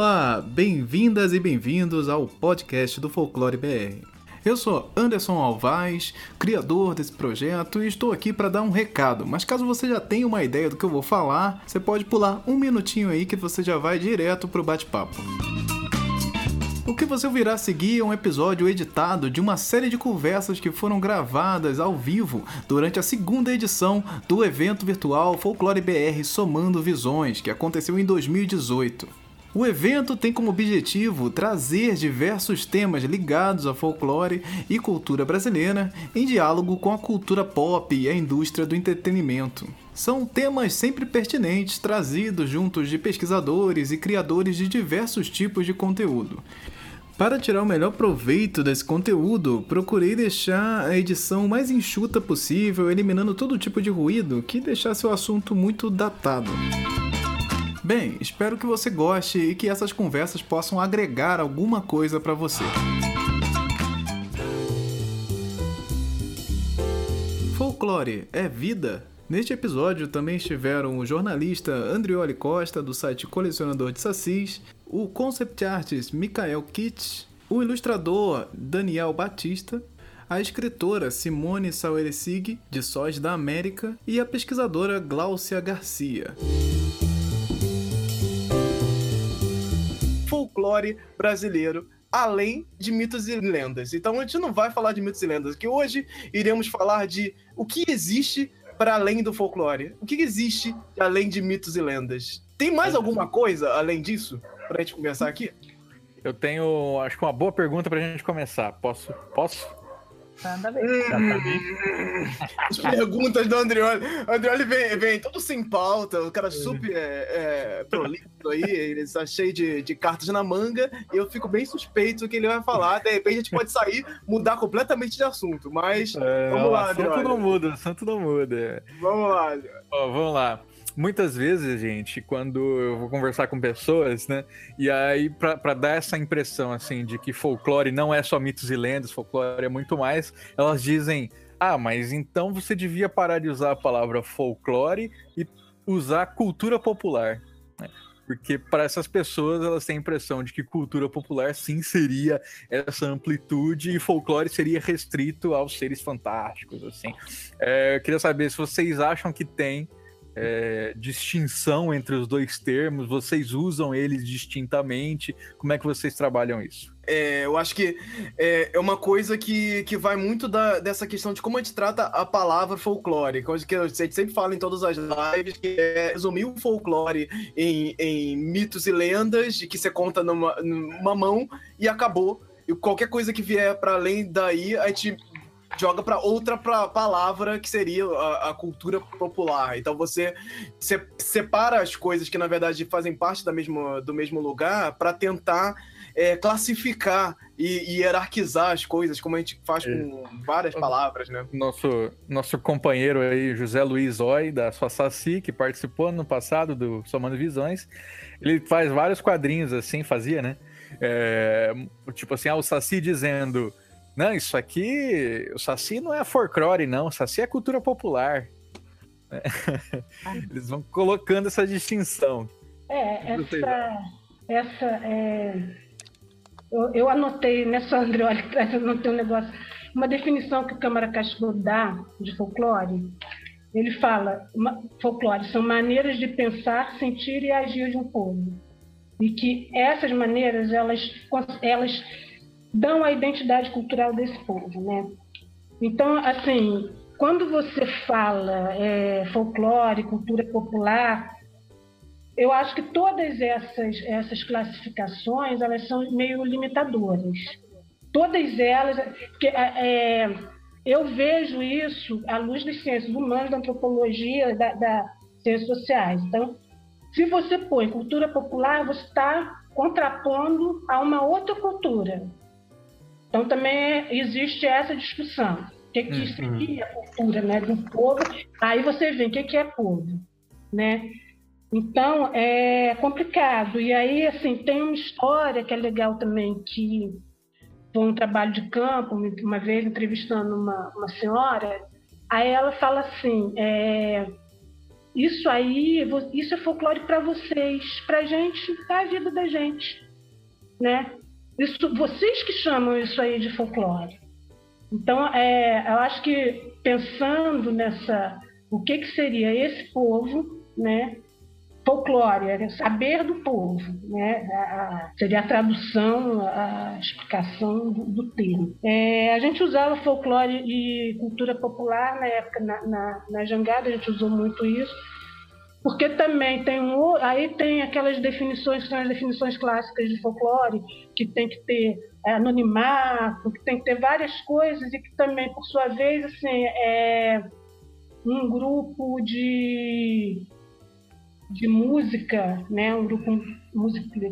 Olá, bem-vindas e bem-vindos ao podcast do Folclore BR. Eu sou Anderson Alvaz, criador desse projeto, e estou aqui para dar um recado. Mas caso você já tenha uma ideia do que eu vou falar, você pode pular um minutinho aí que você já vai direto pro bate-papo. O que você ouvirá a seguir é um episódio editado de uma série de conversas que foram gravadas ao vivo durante a segunda edição do evento virtual Folclore BR Somando Visões, que aconteceu em 2018. O evento tem como objetivo trazer diversos temas ligados a folclore e cultura brasileira em diálogo com a cultura pop e a indústria do entretenimento. São temas sempre pertinentes trazidos juntos de pesquisadores e criadores de diversos tipos de conteúdo. Para tirar o melhor proveito desse conteúdo, procurei deixar a edição mais enxuta possível, eliminando todo tipo de ruído que deixasse o assunto muito datado. Bem, espero que você goste e que essas conversas possam agregar alguma coisa para você. Folclore é vida? Neste episódio também estiveram o jornalista Andrioli Costa, do site Colecionador de Sacis, o concept artist Mikael Kitsch, o ilustrador Daniel Batista, a escritora Simone Saueresig, de Sós da América, e a pesquisadora Gláucia Garcia. Folclore brasileiro além de mitos e lendas. Então a gente não vai falar de mitos e lendas, que hoje iremos falar de o que existe para além do folclore. O que existe além de mitos e lendas? Tem mais alguma coisa além disso para a gente começar aqui? Eu tenho, acho que uma boa pergunta para a gente começar. Posso? Posso? Manda ver. Hum, as perguntas do Andrioli. O Andrioli vem, vem todo sem pauta, o cara é. super é, é, prolixo aí, ele está cheio de, de cartas na manga, e eu fico bem suspeito do que ele vai falar. De repente a gente pode sair, mudar completamente de assunto, mas é, vamos lá, Andrioli. Assunto não muda, assunto não muda. Vamos lá, Ó, Vamos lá muitas vezes, gente, quando eu vou conversar com pessoas, né? E aí, para dar essa impressão, assim, de que folclore não é só mitos e lendas, folclore é muito mais, elas dizem: ah, mas então você devia parar de usar a palavra folclore e usar cultura popular. Né? Porque para essas pessoas elas têm a impressão de que cultura popular sim seria essa amplitude e folclore seria restrito aos seres fantásticos, assim. É, eu queria saber se vocês acham que tem é, distinção entre os dois termos? Vocês usam eles distintamente? Como é que vocês trabalham isso? É, eu acho que é, é, uma coisa que, que vai muito da, dessa questão de como a gente trata a palavra folclore, coisa que a gente sempre fala em todas as lives, que é resumir o folclore em, em mitos e lendas, de que você conta numa, numa mão e acabou. E qualquer coisa que vier para além daí, a gente joga para outra pra, palavra que seria a, a, cultura popular. Então você se, separa as coisas que na verdade fazem parte da mesma, do mesmo lugar para tentar é, classificar e, e, hierarquizar as coisas, como a gente faz é. com várias palavras, né? Nosso, nosso companheiro aí, José Luiz Oi, da sua Saci, que participou no passado do Somando Visões, ele faz vários quadrinhos assim, fazia, né? É, tipo assim, ah, o Saci dizendo não, isso aqui, o Saci não é folclore, não. O Saci é cultura popular. Eles vão colocando essa distinção. É, essa. essa é... eu, eu, anotei nessa André, olha eu anotei um negócio. Uma definição que o Câmara Castro dá de folclore. Ele fala: folclore são maneiras de pensar, sentir e agir de um povo. E que essas maneiras, elas, elas dão a identidade cultural desse povo, né? Então, assim, quando você fala é, folclore, cultura popular, eu acho que todas essas, essas classificações elas são meio limitadoras. Todas elas, é, é eu vejo isso à luz das ciências humanas, da antropologia, da, das ciências sociais. Então, se você põe cultura popular, você está contrapondo a uma outra cultura. Então também existe essa discussão. O que, que uhum. seria a cultura né, do povo? Aí você vê o que, que é povo. Né? Então é complicado. E aí, assim, tem uma história que é legal também, que foi um trabalho de campo, uma vez entrevistando uma, uma senhora, aí ela fala assim, é, isso aí, isso é folclore para vocês, para a gente, para a vida da gente, né? Isso, vocês que chamam isso aí de folclore. Então, é, eu acho que pensando nessa, o que, que seria esse povo, né? folclore, é saber do povo, né? Seria a tradução, a explicação do, do termo. É, a gente usava folclore e cultura popular na época, na, na, na jangada, a gente usou muito isso, porque também tem um, aí tem aquelas definições que são as definições clássicas de folclore, que tem que ter é, anonimato, que tem que ter várias coisas e que também, por sua vez, assim, é um grupo de de música, né, um grupo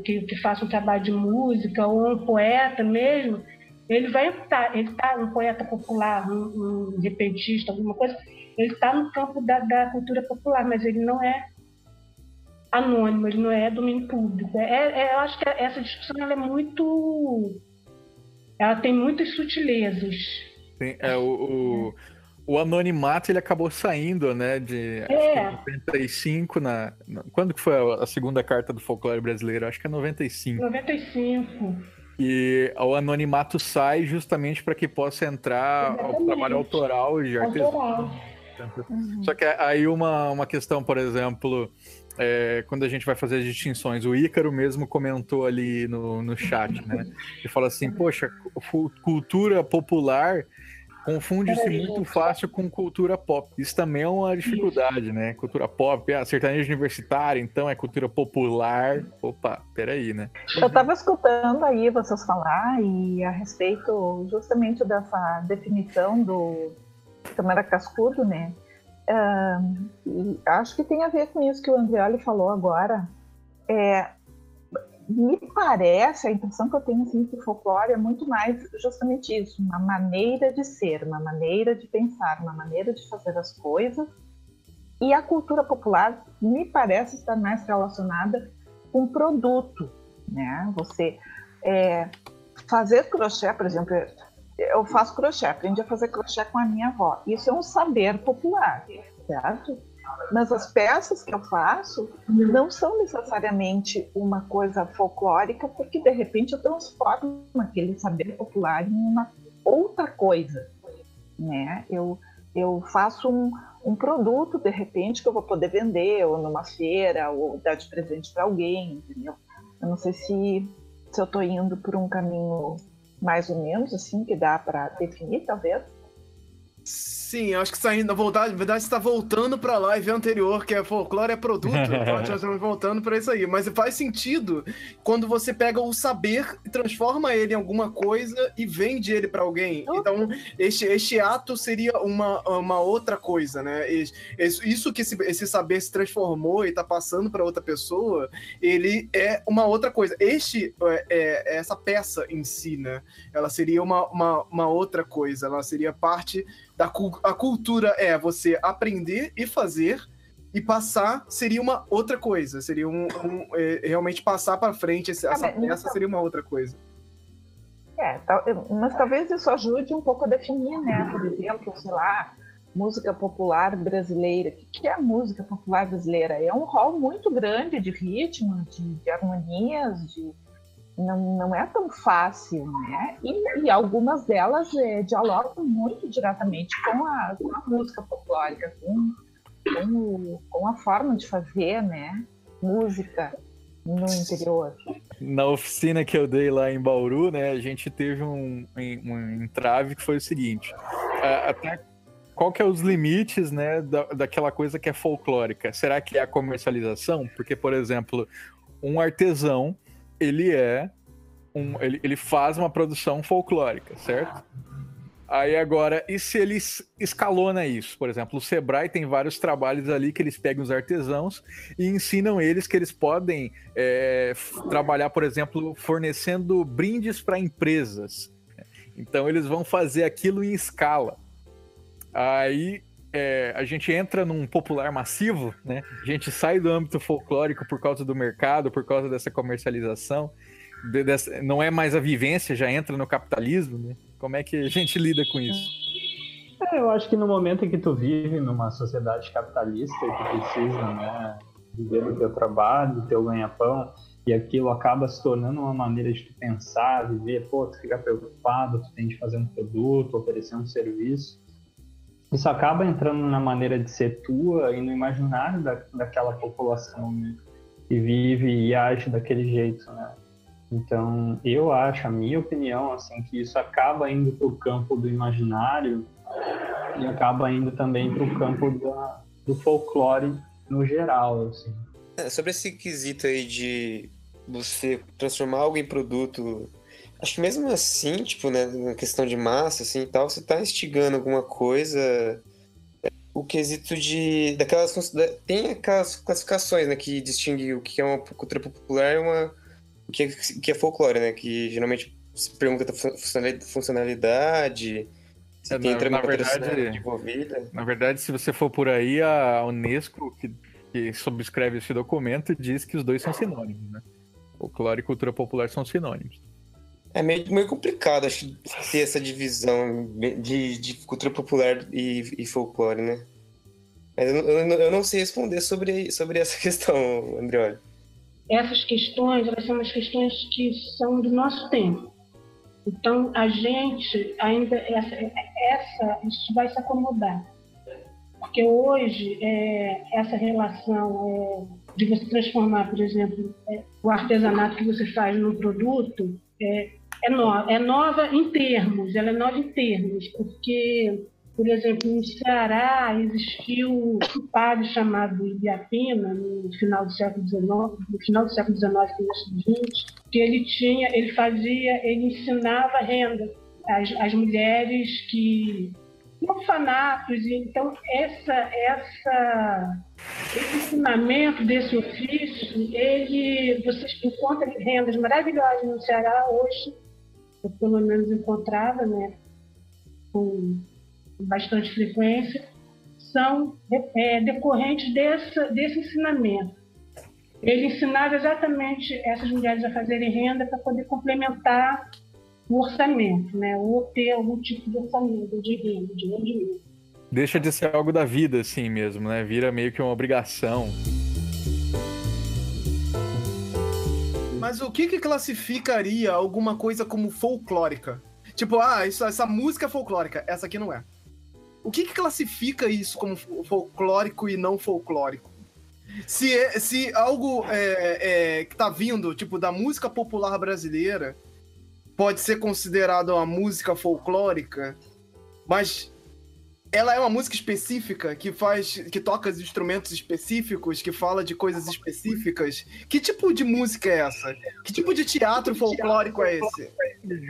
que, que faça um trabalho de música ou um poeta mesmo, ele vai estar, ele está um poeta popular, um, um repentista, alguma coisa, ele está no campo da, da, cultura popular, mas ele não é anônimo, ele não é domínio público. É, é, eu acho que essa discussão é muito, ela tem muitas sutilezas. Sim, é o, o o anonimato ele acabou saindo, né, de é. 95 na, quando que foi a, segunda carta do folclore brasileiro? Acho que é 95. 95. E o anonimato sai justamente para que possa entrar o trabalho autoral de artesão. Uhum. Só que aí uma, uma questão, por exemplo, é, quando a gente vai fazer as distinções, o Ícaro mesmo comentou ali no, no chat, né? Ele fala assim, poxa, cultura popular Confunde-se muito fácil com cultura pop. Isso também é uma dificuldade, né? Cultura pop, ah, sertanejo universitário, então é cultura popular. Opa, peraí, né? Eu estava escutando aí vocês falar e a respeito justamente dessa definição do Câmara Cascudo, né? Uh, acho que tem a ver com isso que o Andreoli falou agora. É, me parece, a impressão que eu tenho assim, que o folclore é muito mais justamente isso, uma maneira de ser, uma maneira de pensar, uma maneira de fazer as coisas. E a cultura popular me parece estar mais relacionada com produto, né? Você é, fazer crochê, por exemplo, eu faço crochê, aprendi a fazer crochê com a minha avó. Isso é um saber popular, certo? Mas as peças que eu faço não são necessariamente uma coisa folclórica, porque de repente eu transformo aquele saber popular em uma outra coisa. Né? Eu, eu faço um, um produto, de repente, que eu vou poder vender, ou numa feira, ou dar de presente para alguém, entendeu? Eu não sei se, se eu estou indo por um caminho mais ou menos assim, que dá para definir, talvez. Sim, acho que saindo, na verdade, na verdade está voltando para a live anterior, que é folclore é produto. Então, nós estamos voltando para isso aí. Mas faz sentido quando você pega o saber e transforma ele em alguma coisa e vende ele para alguém. Então, este, este ato seria uma, uma outra coisa, né? Isso que esse, esse saber se transformou e está passando para outra pessoa, ele é uma outra coisa. Este, é, é, essa peça em si, né? Ela seria uma, uma, uma outra coisa. Ela seria parte da a cultura é você aprender e fazer e passar seria uma outra coisa, seria um, um é, realmente passar para frente essa, essa peça seria uma outra coisa. É, mas talvez isso ajude um pouco a definir, né? Por exemplo, sei lá, música popular brasileira. O que é a música popular brasileira? É um rol muito grande de ritmo, de, de harmonias, de não, não é tão fácil, né? E, e algumas delas é, dialogam muito diretamente com a, com a música folclórica, com, com, com, a forma de fazer, né? Música no interior. Na oficina que eu dei lá em Bauru, né, a gente teve um, um entrave que foi o seguinte: até qual que é os limites, né, da, daquela coisa que é folclórica? Será que é a comercialização? Porque, por exemplo, um artesão ele é um, ele, ele faz uma produção folclórica, certo? Aí agora, e se ele escalona isso? Por exemplo, o Sebrae tem vários trabalhos ali que eles pegam os artesãos e ensinam eles que eles podem é, trabalhar, por exemplo, fornecendo brindes para empresas. Então eles vão fazer aquilo em escala. Aí é, a gente entra num popular massivo, né? A gente sai do âmbito folclórico por causa do mercado, por causa dessa comercialização. De, dessa, não é mais a vivência, já entra no capitalismo, né? Como é que a gente lida com isso? eu acho que no momento em que tu vive numa sociedade capitalista e tu precisa, né, viver do teu trabalho, do teu ganha-pão, e aquilo acaba se tornando uma maneira de tu pensar, viver, pô, tu fica preocupado, tu tem de fazer um produto, oferecer um serviço. Isso acaba entrando na maneira de ser tua e no imaginário da, daquela população, né? Que vive e age daquele jeito, né? Então, eu acho, a minha opinião, assim, que isso acaba indo para o campo do imaginário e acaba indo também para o campo da, do folclore no geral, assim. É, sobre esse quesito aí de você transformar algo em produto, acho que mesmo assim, tipo, né, na questão de massa, assim, e tal, você tá instigando alguma coisa, o quesito de, daquelas, tem aquelas classificações, né, que distingue o que é uma cultura popular e uma, o que é, que é folclore, né, que geralmente se pergunta da funcionalidade, se é, tem na, na verdade, envolvida. Na verdade, se você for por aí, a Unesco, que, que subscreve esse documento, diz que os dois são sinônimos, né? Folclore e cultura popular são sinônimos. É meio, meio complicado, acho, ter essa divisão de, de cultura popular e, e folclore, né? Mas eu, eu, eu, não sei responder sobre, sobre essa questão, Andrioli. Essas questões, elas são as questões que são do nosso tempo. Então, a gente ainda, essa, essa isso vai se acomodar. Porque hoje, é, essa relação é, de você transformar, por exemplo, é, o artesanato que você faz num produto é, é, no, é nova em termos, ela é nova em termos, porque, por exemplo, no Ceará existiu um padre chamado Ibiapina, no final do século XIX, no final do século XIX, começo do XX, que ele tinha, ele fazia, ele ensinava renda às, às mulheres que orfanatos. Então, essa, essa, esse ensinamento desse ofício, ele, vocês encontram rendas maravilhosas no Ceará hoje, eu pelo menos encontrava, né, com bastante frequência, são é, decorrentes desse, desse ensinamento. Ele ensinava exatamente essas mulheres a fazerem renda para poder complementar o orçamento, né? ou ter algum tipo de orçamento, de renda, de rendimento. Deixa de ser algo da vida, assim mesmo, né? Vira meio que uma obrigação. Mas o que, que classificaria alguma coisa como folclórica? Tipo, ah, isso, essa música é folclórica, essa aqui não é. O que, que classifica isso como folclórico e não folclórico? Se, é, se algo é, é, que tá vindo, tipo, da música popular brasileira, pode ser considerada uma música folclórica, mas ela é uma música específica que faz, que toca instrumentos específicos, que fala de coisas específicas. Que tipo de música é essa? Que tipo de teatro folclórico é esse?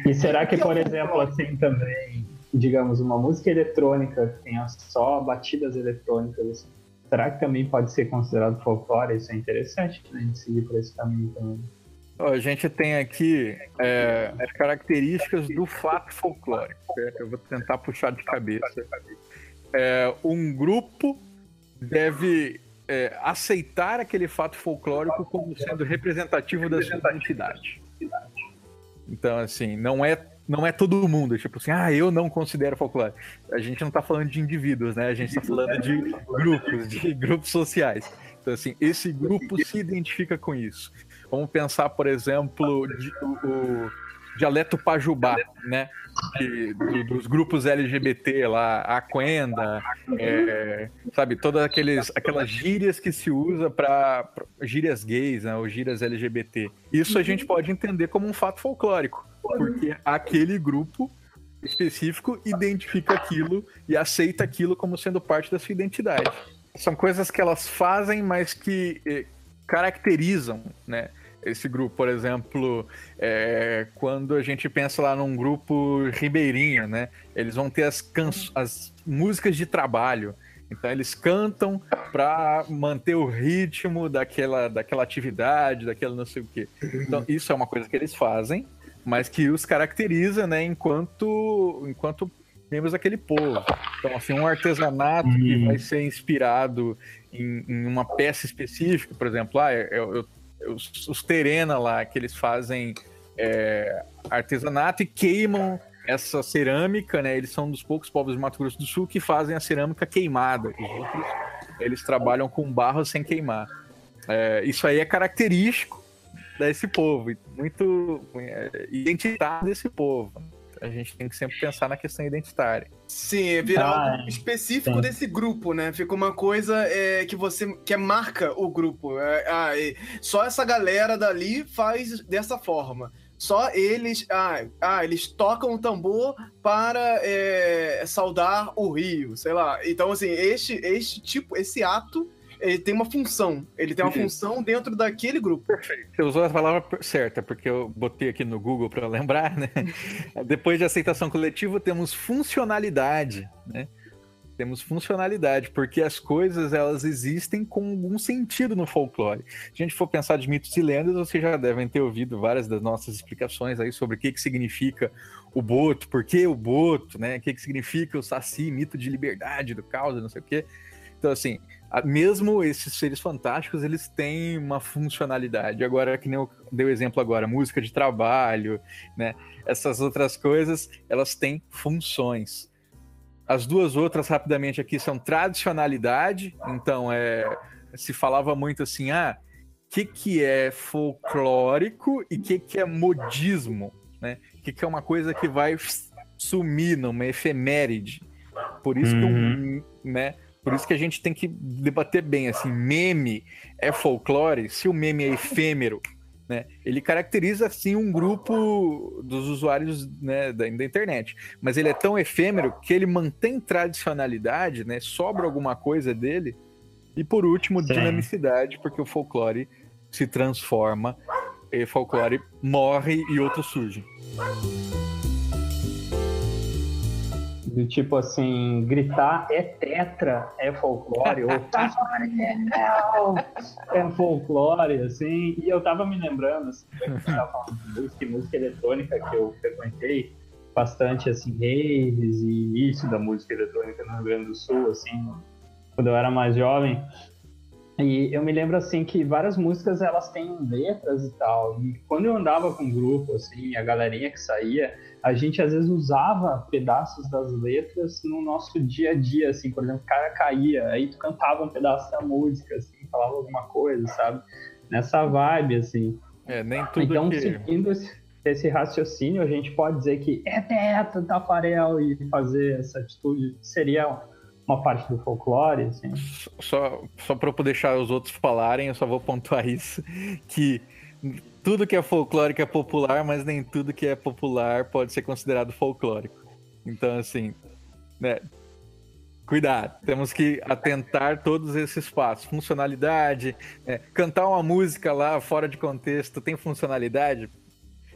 E será que, por exemplo, assim também, digamos, uma música eletrônica que tenha só batidas eletrônicas, assim, será que também pode ser considerado folclore? Isso é interessante, né? A gente seguir por esse caminho também. A gente tem aqui é, as características do fato folclórico. Certo? Eu vou tentar puxar de cabeça. É, um grupo deve é, aceitar aquele fato folclórico como sendo representativo da sua identidade. Então, assim, não é não é todo mundo, tipo assim, ah, eu não considero folclore. A gente não está falando de indivíduos, né? A gente está falando de grupos, de grupos sociais. Então, assim, esse grupo se identifica com isso. Vamos pensar, por exemplo, de, o, dialeto pajubá, né? De, do, dos grupos LGBT lá, a Quenda, é, sabe, todas aqueles, aquelas gírias que se usa para gírias gays, né, ou gírias LGBT. Isso a gente pode entender como um fato folclórico, porque aquele grupo específico identifica aquilo e aceita aquilo como sendo parte da sua identidade. São coisas que elas fazem, mas que eh, caracterizam, né? Esse grupo, por exemplo, é, quando a gente pensa lá num grupo ribeirinho, né? Eles vão ter as, as músicas de trabalho. Então eles cantam para manter o ritmo daquela, daquela atividade, daquela não sei o quê. Então isso é uma coisa que eles fazem, mas que os caracteriza, né? Enquanto, enquanto membros daquele povo. Então assim, um artesanato que uhum. vai ser inspirado em, em uma peça específica, por exemplo, ah, eu, eu os, os terena lá, que eles fazem é, artesanato e queimam essa cerâmica, né? Eles são um dos poucos povos de Mato Grosso do Sul que fazem a cerâmica queimada. Os outros, eles trabalham com barro sem queimar. É, isso aí é característico desse povo, muito é, identitário desse povo. A gente tem que sempre pensar na questão identitária. Sim, é virar ah, específico sim. desse grupo, né? Fica uma coisa é, que você que é marca o grupo. É, ah, só essa galera dali faz dessa forma. Só eles, ah, ah eles tocam o tambor para é, saudar o rio, sei lá. Então, assim, este, este tipo, esse ato ele tem uma função. Ele tem uma Isso. função dentro daquele grupo. Perfeito. Você usou a palavra certa, porque eu botei aqui no Google para lembrar, né? Depois de aceitação coletiva, temos funcionalidade, né? Temos funcionalidade, porque as coisas elas existem com algum sentido no folclore. Se a gente for pensar de mitos e lendas, vocês já devem ter ouvido várias das nossas explicações aí sobre o que, que significa o boto, por que o boto, né? O que, que significa o saci, mito de liberdade, do caos, não sei o quê. Então, assim, mesmo esses seres fantásticos, eles têm uma funcionalidade. Agora, que nem eu dei o exemplo agora, música de trabalho, né? Essas outras coisas, elas têm funções. As duas outras, rapidamente aqui, são tradicionalidade. Então, é, se falava muito assim, ah, o que, que é folclórico e o que, que é modismo, né? O que, que é uma coisa que vai sumir numa efeméride. Por isso uhum. que um, né, por isso que a gente tem que debater bem, assim, meme é folclore, se o meme é efêmero, né? Ele caracteriza assim um grupo dos usuários né, da, da, internet, mas ele é tão efêmero que ele mantém tradicionalidade, né? Sobra alguma coisa dele. E por último, Sim. dinamicidade, porque o folclore se transforma, e folclore morre e outro surge do tipo assim, gritar é tetra, é folclore, ou é folclore, assim. E eu tava me lembrando, assim, de música música eletrônica que eu frequentei bastante, assim, raves e início da música eletrônica no Rio Grande do Sul, assim, quando eu era mais jovem. E eu me lembro assim que várias músicas elas têm letras e tal. E quando eu andava com um grupo, assim, a galerinha que saía, a gente às vezes usava pedaços das letras no nosso dia a dia, assim, por exemplo, o cara caía, aí tu cantava um pedaço da música, assim, falava alguma coisa, sabe? Nessa vibe, assim. É, nem tudo Então, que... seguindo esse, esse, raciocínio, a gente pode dizer que é teto, Tafarel, e fazer essa atitude seria uma parte do folclore, assim. Só, só para eu deixar os outros falarem, eu só vou pontuar isso, que tudo que é folclórico é popular, mas nem tudo que é popular pode ser considerado folclórico. Então, assim, né? Cuidado, temos que atentar todos esses passos. Funcionalidade, né? cantar uma música lá fora de contexto tem funcionalidade,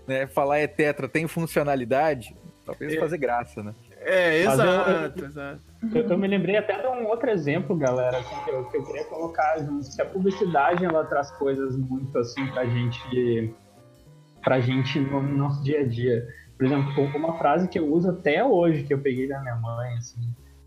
né? Falar é tetra tem funcionalidade, talvez é. fazer graça, né? É, exato, eu, exato. Eu, eu, me lembrei até de um outro exemplo, galera, assim, que, eu, que eu queria colocar junto, que a publicidade ela traz coisas muito assim pra gente, pra gente no nosso dia a dia. Por exemplo, uma frase que eu uso até hoje, que eu peguei da minha mãe, assim,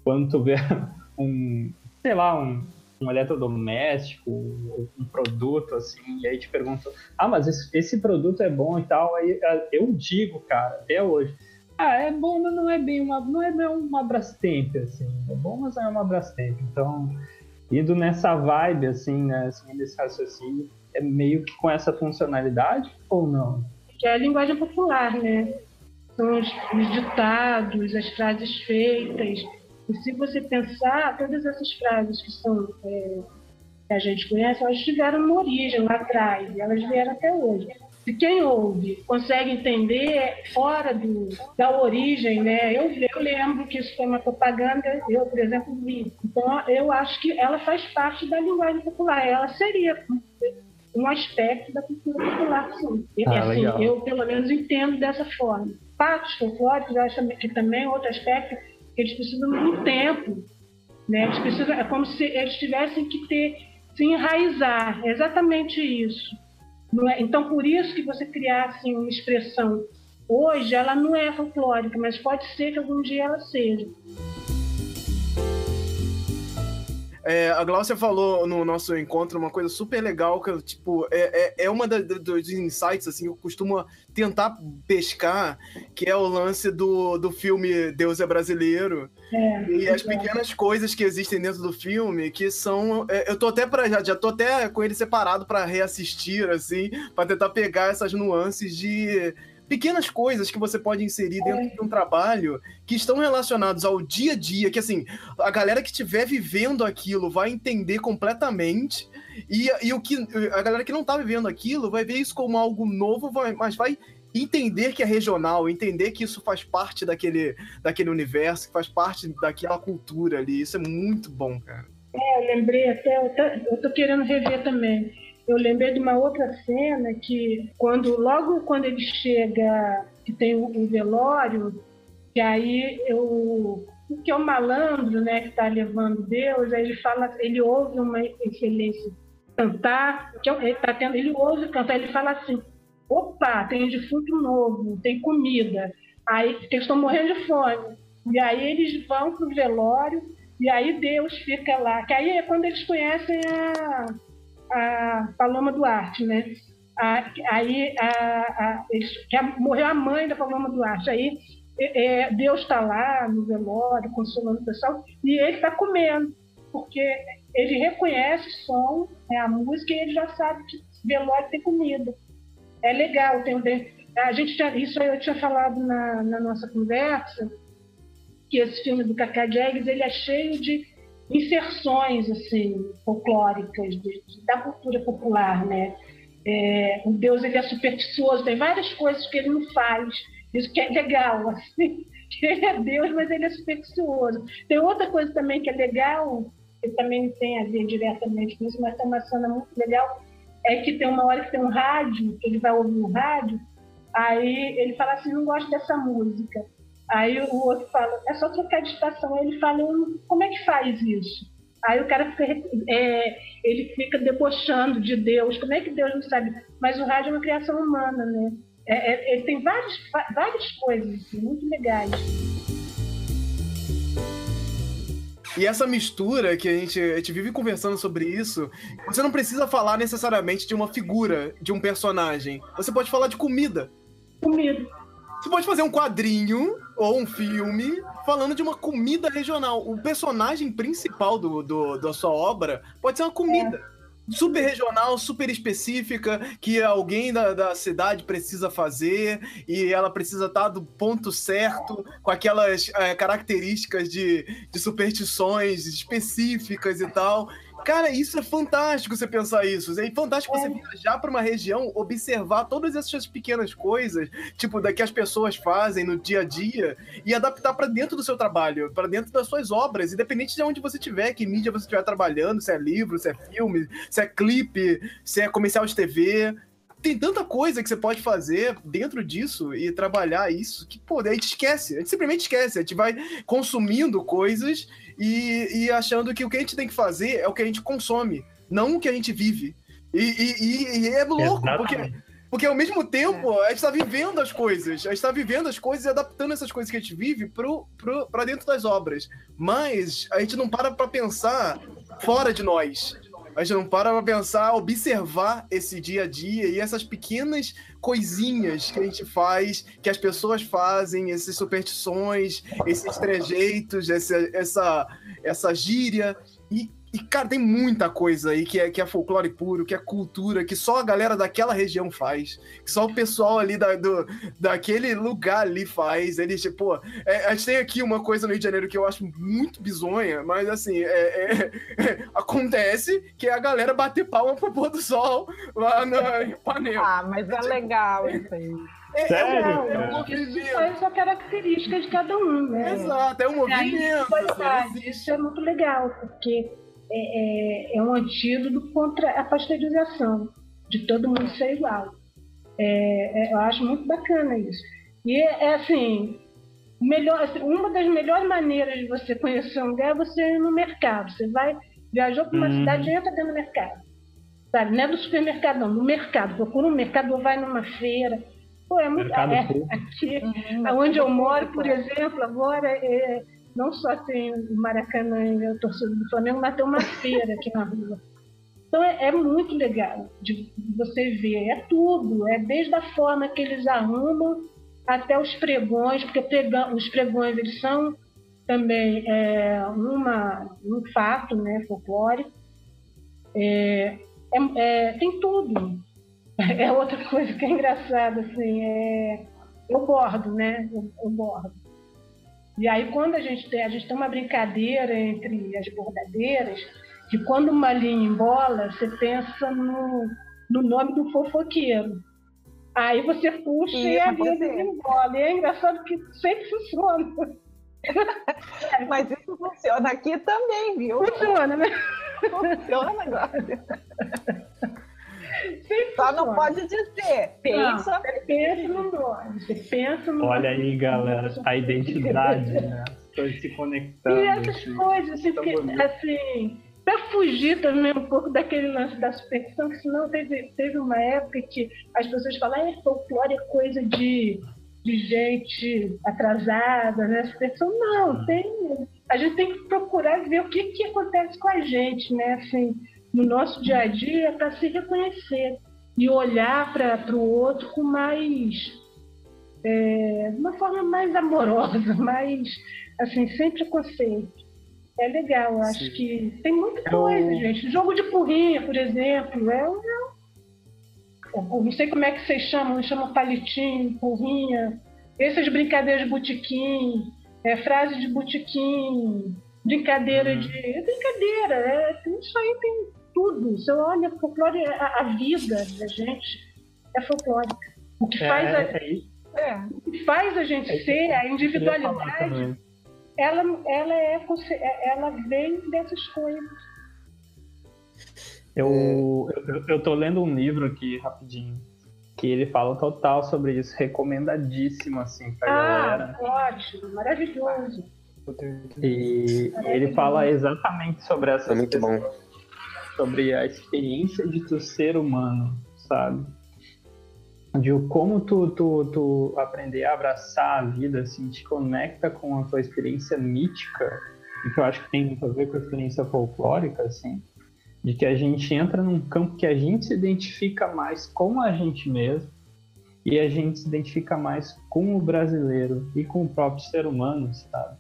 quando tu vê um, sei lá, um, um eletrodoméstico, um produto, assim, e aí te perguntam, ah, mas esse, esse produto é bom e tal, aí eu digo, cara, até hoje, ah, é bom, mas não é bem uma, não é bem uma Brastemp, assim. É bom, mas não é uma Brastemp. Então, indo nessa vibe, assim, né, assim, raciocínio, é meio que com essa funcionalidade ou não? Que é a linguagem popular, né? São os, os ditados, as frases feitas. E se você pensar, todas essas frases que são é, que a gente conhece, elas tiveram uma origem lá atrás, e elas vieram até hoje se quem ouve consegue entender fora do, da origem, né? Eu, eu lembro que isso foi uma propaganda, eu, por exemplo, vi. Então, eu acho que ela faz parte da linguagem popular. Ela seria um aspecto da cultura popular, sim. Ah, assim, eu, pelo menos, entendo dessa forma. Fatos folclóricos, eu acho que também é outro aspecto que eles precisam de um tempo. Né? Eles precisam, é como se eles tivessem que ter, se enraizar. É exatamente isso é? Então, por isso que você criasse assim, uma expressão hoje, ela não é folclórica, mas pode ser que algum dia ela seja. É, a Glaucia falou no nosso encontro uma coisa super legal, que tipo, é, é, é uma da, dos insights assim, que eu costumo tentar pescar, que é o lance do, do filme Deus é Brasileiro. É, E as pequenas coisas que existem dentro do filme, que são. é, eu tô até para já, já tô até com ele separado para reassistir, assim, para tentar pegar essas nuances de pequenas coisas que você pode inserir dentro de um trabalho que estão relacionados ao dia a dia, que assim, a galera que estiver vivendo aquilo vai entender completamente. E, e o que a galera que não tá vivendo aquilo vai ver isso como algo novo, vai- mas vai entender que é regional, entender que isso faz parte daquele, daquele universo, que faz parte daquela cultura ali. Isso é muito bom, cara. Eu lembrei até, eu tô- eu tô querendo rever também. Eu lembrei de uma outra cena que quando logo quando ele chega, que tem o, o velório, que aí eu que é o malandro, né, que está levando Deus, aí ele fala, ele ouve uma excelência cantar, que é- ele tá tendo, ele ouve cantar, ele fala assim: "Opa, tem defunto novo, tem comida". Aí eles estão morrendo de fome. E aí eles vão pro velório e aí Deus fica lá. Que aí é quando eles conhecem a, a Paloma Duarte, né? A- aí a, a- morreu a mãe da Paloma Duarte. Aí é, é, Deus está lá no velório, consolando o pessoal, e ele está comendo, porque ele reconhece o som, né, a música, e ele já sabe que velório tem comida. É legal, tem, a gente tinha- isso eu tinha falado na, na nossa conversa, que esse filme do Cacá Diegues, ele é cheio de inserções assim folclóricas de- de- da cultura popular, né? É, o Deus ele é supersticioso, tem várias coisas que ele não faz, isso que é legal, assim. Ele é Deus, mas ele é supersticioso. Tem outra coisa também que é legal, que também tem a ver diretamente com isso, mas tem uma cena muito legal, é que tem uma hora que tem um rádio, que ele vai ouvir o rádio, aí ele fala assim, não gosto dessa música. Aí o outro fala, é só trocar de estação. Aí ele fala, "Eu- como é que faz isso? Aí o cara fica, é, ele fica debochando de Deus. Como é que Deus não sabe? Mas o rádio é uma criação humana, né? É, é- ele tem várias, várias coisas assim, muito legais. E essa mistura que a gente, a gente vive conversando sobre isso, você não precisa falar necessariamente de uma figura, de um personagem. Você pode falar de comida. Comida. Você pode fazer um quadrinho ou um filme falando de uma comida regional. O personagem principal do, do- da sua obra pode ser uma comida. Super regional, super específica, que alguém da, da cidade precisa fazer e ela precisa estar do ponto certo, com aquelas eh, características de, de superstições específicas e tal. Cara, isso é fantástico você pensar isso. É fantástico você viajar para uma região, observar todas essas pequenas coisas, tipo, da que as pessoas fazem no dia a dia e adaptar para dentro do seu trabalho, para dentro das suas obras, independente de onde você estiver, que mídia você estiver trabalhando, se é livro, se é filme, se é clipe, se é comercial de TV. Tem tanta coisa que você pode fazer dentro disso e trabalhar isso que, pô, a gente esquece. A gente simplesmente esquece. A gente vai consumindo coisas e, e achando que o que a gente tem que fazer é o que a gente consome, não o que a gente vive. E, e- e- e é louco, porque, Exatamente. porque ao mesmo tempo a gente tá vivendo as coisas, a gente tá vivendo as coisas e adaptando essas coisas que a gente vive pro, pro, pra dentro das obras. Mas a gente não para pra pensar fora de nós. A gente não para pra pensar, observar esse dia a dia e essas pequenas coisinhas que a gente faz, que as pessoas fazem, essas superstições, esses trejeitos, essa, essa, essa gíria. E, e, cara, tem muita coisa aí que é, que é folclore puro, que é cultura, que só a galera daquela região faz, que só o pessoal ali da, do, daquele lugar ali faz. Eles, tipo, é, a gente tem aqui uma coisa no Rio de Janeiro que eu acho muito bizonha, mas assim, é- é- acontece que é a galera bater palma pro pôr do sol lá na Ipanema. Ah, mas é legal isso aí. É, Sério, é um, é um? Isso a característica de cada um, né? Exato, é um aí, movimento. qualidade. Isso é muito legal, porque é, é- é um antídoto contra a pasteurização, de todo mundo ser igual. É, é, eu acho muito bacana isso. E é, é assim, melhor, assim, uma das melhores maneiras de você conhecer um lugar é você ir no mercado. Você vai, viajou para uma Uhum. cidade e entra dentro do mercado. Sabe? Não é do supermercado, não, no mercado. Procura um mercado ou vai numa feira. Pô, é muito. Mercado é, aqui, Uhum. Onde eu moro, por exemplo, agora, é, não só tem o Maracanã e a torcida do Flamengo, mas tem uma feira aqui na rua. Então é, é, muito legal de você ver, é tudo, é desde a forma que eles arrumam até os pregões, porque os pregões eles são também é, uma, um fato né, folclórico. É, é, é, tem tudo. É outra coisa que é engraçada, assim, é, eu bordo, né? Eu, eu bordo. E aí quando a gente tem, a gente tem uma brincadeira entre as bordadeiras, que quando uma linha embola, você pensa no, no nome do fofoqueiro. Aí você puxa e, e a linha desembola. E é engraçado que sempre funciona. Mas isso funciona aqui também, viu? Funciona, né? Funciona agora. Só não pode dizer. Pensa. Não, pensa no nome. Pensa no Olha aí, galera, a identidade, né? Estou se conectando. E essas assim, coisas, assim, tá porque, assim, para fugir também um pouco daquele lance da superstição, que senão teve, teve uma época que as pessoas falam, ah, folclore é coisa de, de gente atrasada, né? Superstição, não, tem. A gente tem que procurar ver o que, que acontece com a gente, né? Assim, no nosso dia a dia, para se reconhecer e olhar para o outro com mais. É, uma forma mais amorosa, mais, assim, sem preconceito. É legal, acho Sim. que tem muita coisa, Eu... gente. Jogo de porrinha, por exemplo, é um. Eu não sei como é que vocês chamam, chamam palitinho, porrinha. Essas brincadeiras de botiquim, é, frase de botiquim, brincadeira uhum. de. É brincadeira, é, isso aí tem tudo. Você olha, folclore, a, a vida da gente é folclórica. O que é, faz a, é, é, o que faz a gente é ser, a individualidade ela, ela, é, é, ela vem dessas coisas. Eu, eu, eu tô lendo um livro aqui rapidinho que ele fala total sobre isso, recomendadíssimo assim pra ah, galera. Ótimo, maravilhoso. E maravilhoso. ele fala exatamente sobre essa é muito bom. Sobre a experiência de tu ser humano, sabe? de como tu, tu, tu aprender a abraçar a vida, assim, te conecta com a tua experiência mítica, que eu acho que tem muito a ver com a experiência folclórica, assim, de que a gente entra num campo que a gente se identifica mais com a gente mesmo, e a gente se identifica mais com o brasileiro e com o próprio ser humano, sabe?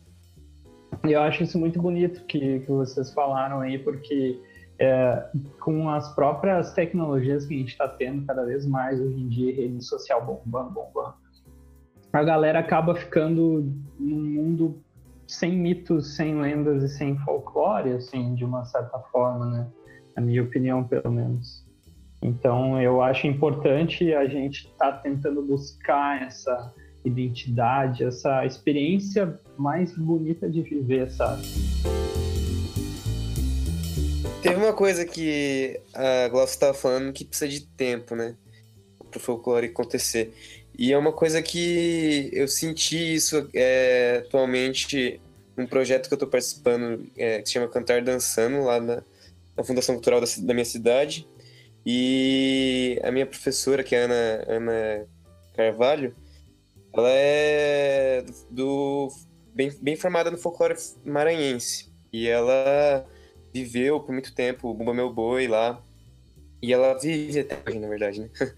E eu acho isso muito bonito que, que vocês falaram aí, porque é, com as próprias tecnologias que a gente está tendo cada vez mais hoje em dia, rede social bombando, bombando, a galera acaba ficando num mundo sem mitos, sem lendas e sem folclore, assim, de uma certa forma, né? Na minha opinião, pelo menos. Então, eu acho importante a gente estar tá tentando buscar essa identidade, essa experiência mais bonita de viver, sabe? Teve uma coisa que a Glaucia estava falando que precisa de tempo, né? Para o folclore acontecer. E é uma coisa que eu senti isso é, atualmente num projeto que eu estou participando, é, que se chama Cantar Dançando, lá na, na Fundação Cultural da, da, minha cidade. E a minha professora, que é a Ana, Ana Carvalho, ela é do, do bem, bem formada no folclore maranhense. E ela viveu por muito tempo, o Bumba Meu Boi lá. E ela vive até hoje, na verdade, né?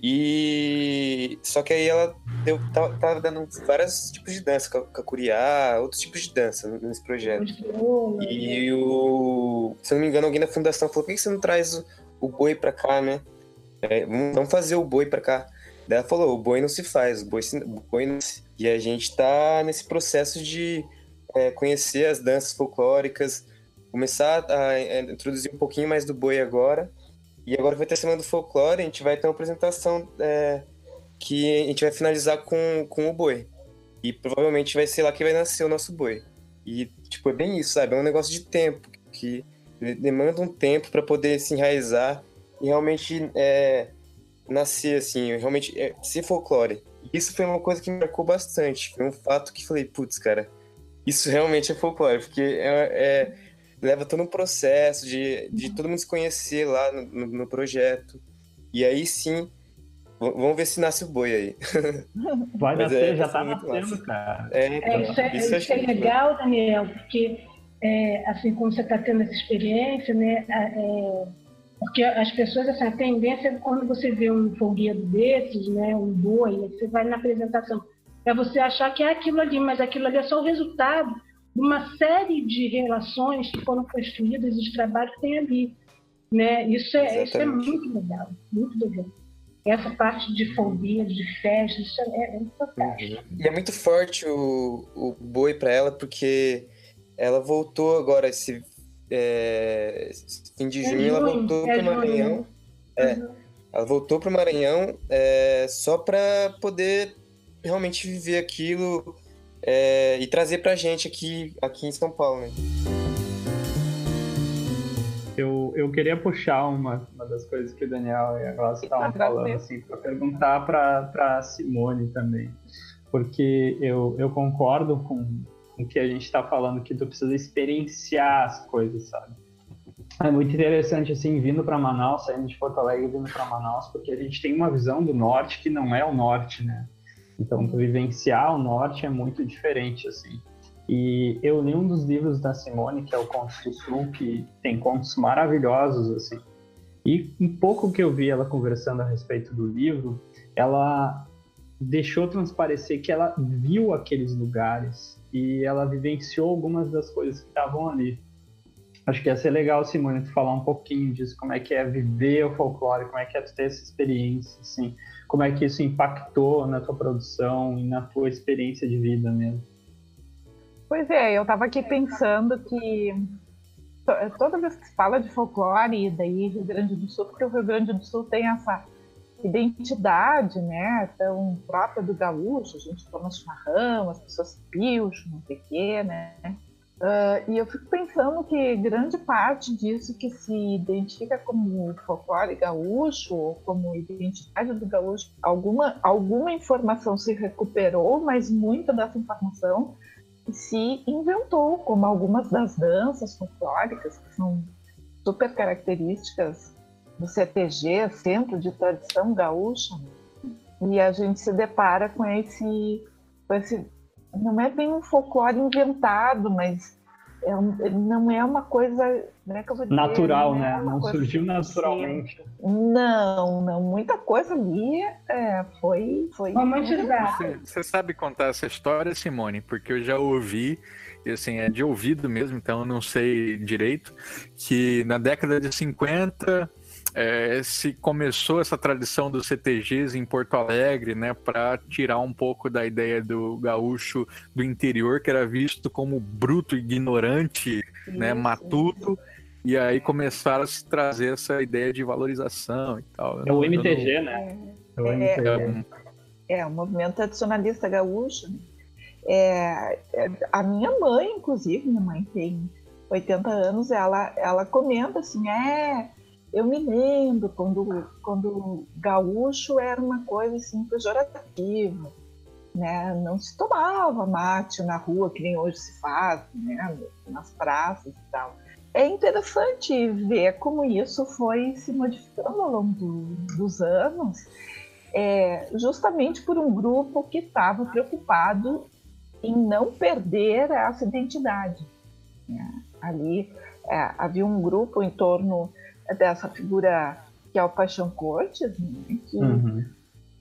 E só que aí ela deu, tava, tava dando vários tipos de dança, cacuriá, outros tipos de dança nesse projeto. E o. Se não me engano, alguém da fundação falou: por que você não traz o, o boi pra cá, né? É, vamos fazer o boi pra cá. Daí ela falou: o boi não se faz, o boi, se, o boi não se... E a gente tá nesse processo de é, conhecer as danças folclóricas, começar a introduzir um pouquinho mais do boi agora. E agora vai ter a Semana do Folclore, a gente vai ter uma apresentação é, que a gente vai finalizar com, com o boi. E provavelmente vai ser lá que vai nascer o nosso boi. E, tipo, é bem isso, sabe? É um negócio de tempo, que demanda um tempo para poder se enraizar e realmente é, nascer, assim, realmente é, ser folclore. Isso foi uma coisa que me marcou bastante. Foi um fato que falei, putz, cara, isso realmente é folclore, porque é, é leva todo um processo de, de todo mundo se conhecer lá no, no, no projeto. E aí sim Vamos ver se nasce o boi aí. Vai nascer, é, já tá nascendo, massa. cara. É, então, é, isso é, isso isso é legal, Daniel, porque é, assim, como você está tendo essa experiência, né? É, porque as pessoas, assim, a tendência é quando você vê um folguedo desses, né, um boi, você vai na apresentação, é você achar que é aquilo ali, mas aquilo ali é só o resultado uma série de relações que foram construídas e de trabalho que tem ali. Né? Isso, é, isso é muito legal, muito legal. Essa parte de folguedo, de festas, isso é, é fantástico. Uhum. E é muito forte o, o boi para ela, porque ela voltou agora esse é, fim de junho, é ela voltou é para o Maranhão. É, uhum. Ela voltou para o Maranhão é, só para poder realmente viver aquilo é, e trazer para a gente aqui, aqui em São Paulo. Né? Eu, eu queria puxar uma, uma das coisas que o Daniel e a Glaucia estavam falando, assim, para perguntar para Simone também. Porque eu, eu concordo com, com que a gente está falando que tu precisa experienciar as coisas, sabe? É muito interessante, assim, vindo para Manaus, saindo de Porto Alegre e vindo para Manaus, porque a gente tem uma visão do norte que não é o norte, né? Então, vivenciar o norte é muito diferente, assim. E eu li um dos livros da Simone, que é o Contos do Sul, que tem contos maravilhosos, assim. E um pouco que eu vi ela conversando a respeito do livro, ela deixou transparecer que ela viu aqueles lugares e ela vivenciou algumas das coisas que estavam ali. Acho que ia ser legal, Simone, tu falar um pouquinho disso, como é que é viver o folclore, como é que é ter essa experiência, assim, como é que isso impactou na tua produção e na tua experiência de vida mesmo. Pois é, eu estava aqui pensando que toda vez que se fala de folclore, e daí Rio Grande do Sul, porque o Rio Grande do Sul tem essa identidade, né, tão própria do gaúcho, a gente toma chimarrão, as pessoas pilcham, não sei o quê, né, uh, e eu fico pensando que grande parte disso que se identifica como folclore gaúcho, ou como identidade do gaúcho, alguma, alguma informação se recuperou, mas muita dessa informação se inventou, como algumas das danças folclóricas, que são super características do CTG, Centro de Tradição Gaúcha, e a gente se depara com esse, com esse não é bem um folclore inventado, mas é um, não é uma coisa né, que eu vou dizer, natural, não é né? Não surgiu naturalmente. Não, não. Muita coisa ali é, foi, foi romantizada. Você sabe contar essa história, Simone? Porque eu já ouvi e assim, é de ouvido mesmo, então eu não sei direito, que na década de 50 é, se começou essa tradição dos CTGs em Porto Alegre, né, para tirar um pouco da ideia do gaúcho do interior, que era visto como bruto, ignorante, né, Isso. né, matuto. E aí começaram a se trazer essa ideia de valorização e tal. É o MTG, não... né? É, o, MTG. É, é, é, o movimento tradicionalista gaúcho. Né? É, é, a minha mãe, inclusive, minha mãe tem 80 anos, ela, ela comenta assim, é, eu me lembro quando, quando gaúcho era uma coisa assim pejorativa, né? Não se tomava mate na rua que nem hoje se faz, né? Nas praças e tal. É interessante ver como isso foi se modificando ao longo do, dos anos, é, justamente por um grupo que estava preocupado em não perder essa identidade. Né? Ali é, havia um grupo em torno dessa figura que é o Paixão Cortes, né? que, uhum.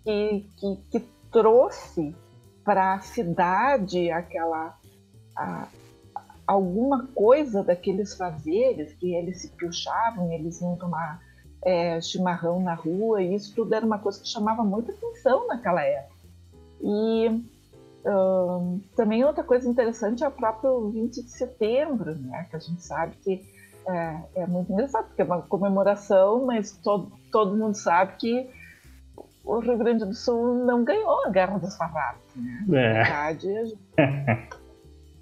que, que, que, trouxe para a cidade aquela a, alguma coisa daqueles fazeres que eles se puxavam, eles iam tomar é, chimarrão na rua, e isso tudo era uma coisa que chamava muita atenção naquela época. E também outra coisa interessante é o próprio 20 de setembro, né, que a gente sabe que é, é muito engraçado, porque é uma comemoração, mas todo, todo mundo sabe que o Rio Grande do Sul não ganhou a Guerra dos Farrapos. Né? É. Na verdade, a gente,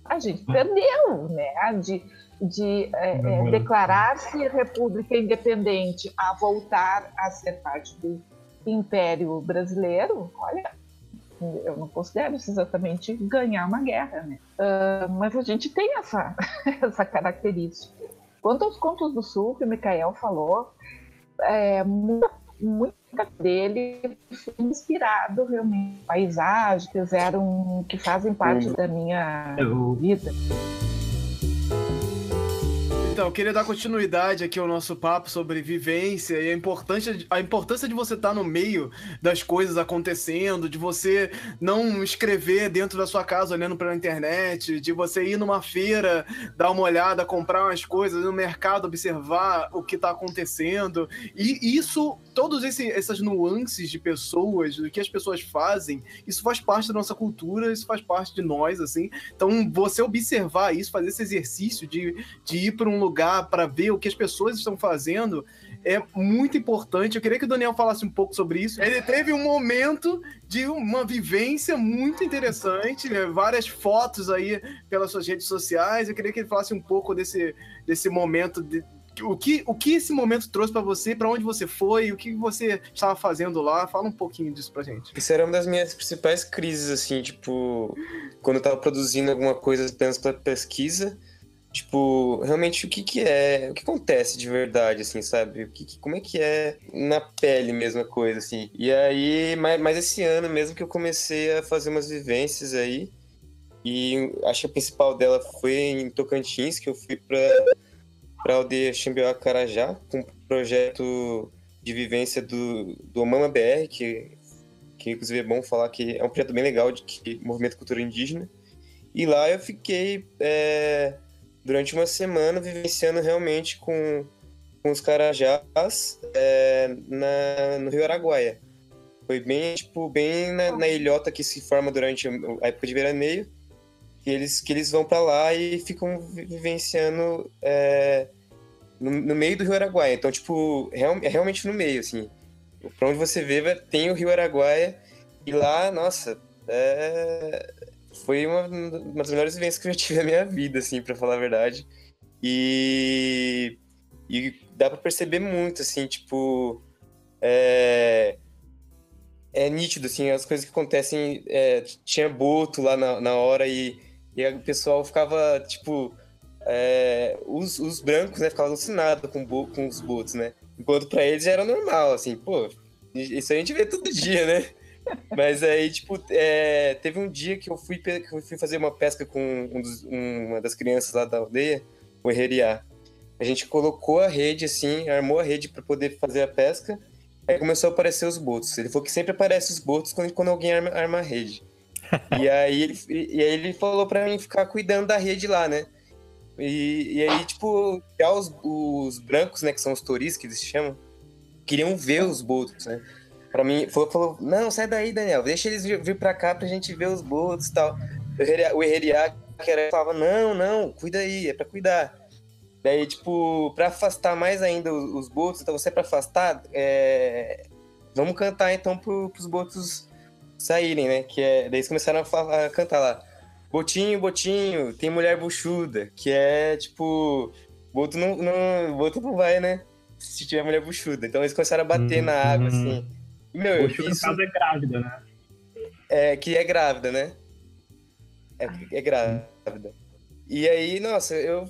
a gente perdeu, né? De, de é, é, declarar-se república independente a voltar a ser parte do Império Brasileiro, olha, eu não considero isso exatamente ganhar uma guerra, né? Uh, mas a gente tem essa, essa característica. Quanto aos contos do sul que o Mikael falou, é, muita muito dele foi inspirado realmente paisagens eram que fazem parte da minha vida. Então, queria dar continuidade aqui ao nosso papo sobre vivência e a importância, a importância de você estar no meio das coisas acontecendo, de você não escrever dentro da sua casa olhando pela internet, de você ir numa feira, dar uma olhada, comprar umas coisas, no mercado observar o que está acontecendo. E isso, todas essas nuances de pessoas, do que as pessoas fazem, isso faz parte da nossa cultura, isso faz parte de nós, assim. Então, você observar isso, fazer esse exercício de, de ir para um lugar para ver o que as pessoas estão fazendo é muito importante. Eu queria que o Daniel falasse um pouco sobre isso. Ele teve um momento de uma vivência muito interessante, né? várias fotos aí pelas suas redes sociais. Eu queria que ele falasse um pouco desse, desse momento de, o que, o que esse momento trouxe para você, para onde você foi, o que você estava fazendo lá? Fala um pouquinho disso pra gente. Isso era uma das minhas principais crises, assim, tipo, quando eu tava produzindo alguma coisa apenas para pesquisa, Tipo, realmente o que que é, o que acontece de verdade, assim, sabe? O que, que como é que é na pele mesmo a coisa, assim. E aí, mas, mas esse ano mesmo que eu comecei a fazer umas vivências aí, e acho que a principal dela foi em Tocantins, que eu fui pra, pra aldeia Xambioá Carajá, com um projeto de vivência do, do Omama BR, que, que inclusive é bom falar que é um projeto bem legal de que, movimento cultura indígena. E lá eu fiquei... É, durante uma semana vivenciando realmente com, com os carajás é, na, no Rio Araguaia. Foi bem, tipo, bem na, na, ilhota que se forma durante a época de veraneio, que eles, que eles vão para lá e ficam vivenciando é, no, no, meio do Rio Araguaia. Então, tipo, real, é realmente no meio, assim. Pra onde você vê, tem o Rio Araguaia e lá, nossa, é, foi uma, uma das melhores vivências que eu já tive na minha vida, assim, para falar a verdade. E, e dá para perceber muito, assim, tipo. É, é nítido, assim, as coisas que acontecem. É, tinha boto lá na, na hora e, e o pessoal ficava, tipo. É, os, os brancos, né, ficavam alucinados com, com os botos, né? Enquanto para eles era normal, assim, pô, isso a gente vê todo dia, né? Mas aí, tipo, é, teve um dia que eu fui, que eu fui fazer uma pesca com um dos, uma das crianças lá da aldeia, o Hereriá. A gente colocou a rede, assim, armou a rede para poder fazer a pesca. Aí começou a aparecer os botos. Ele falou que sempre aparece os botos quando, quando alguém arma, arma a rede. e, aí ele, e aí ele falou para mim ficar cuidando da rede lá, né? E, e aí, tipo, já os, os brancos, né, que são os turistas que eles chamam, queriam ver os botos, né? Pra mim, falou, falou, não, sai daí, Daniel, deixa eles vir, vir pra cá pra gente ver os botos e tal. O Hereriá falava, não, não, cuida aí, é pra cuidar. Daí, tipo, pra afastar mais ainda os, os botos, então você é pra afastar, é... vamos cantar então pro, pros botos saírem, né? Que é, daí eles começaram a, falar, a cantar lá. Botinho, botinho, tem mulher buchuda, que é tipo. Boto não, não, boto não vai, né? Se tiver mulher buchuda. Então eles começaram a bater na água, assim. Meu, Poxa, no caso é grávida, né? É, que é grávida, né? É, é grávida. E aí, nossa, eu.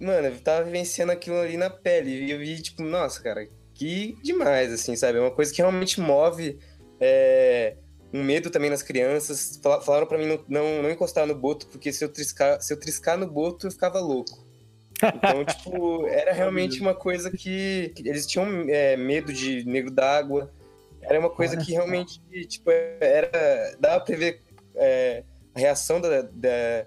Mano, eu tava vivenciando aquilo ali na pele. E eu vi, tipo, nossa, cara, que demais, assim, sabe? É uma coisa que realmente move é, um medo também nas crianças. Falaram para mim não, não, não, encostar no boto, porque se eu, triscar, se eu triscar no boto, eu ficava louco. Então, tipo, era realmente uma coisa que, que eles tinham é, medo de negro d'água. Era uma coisa que realmente, tipo, era. Dava pra ver é, a reação da, da,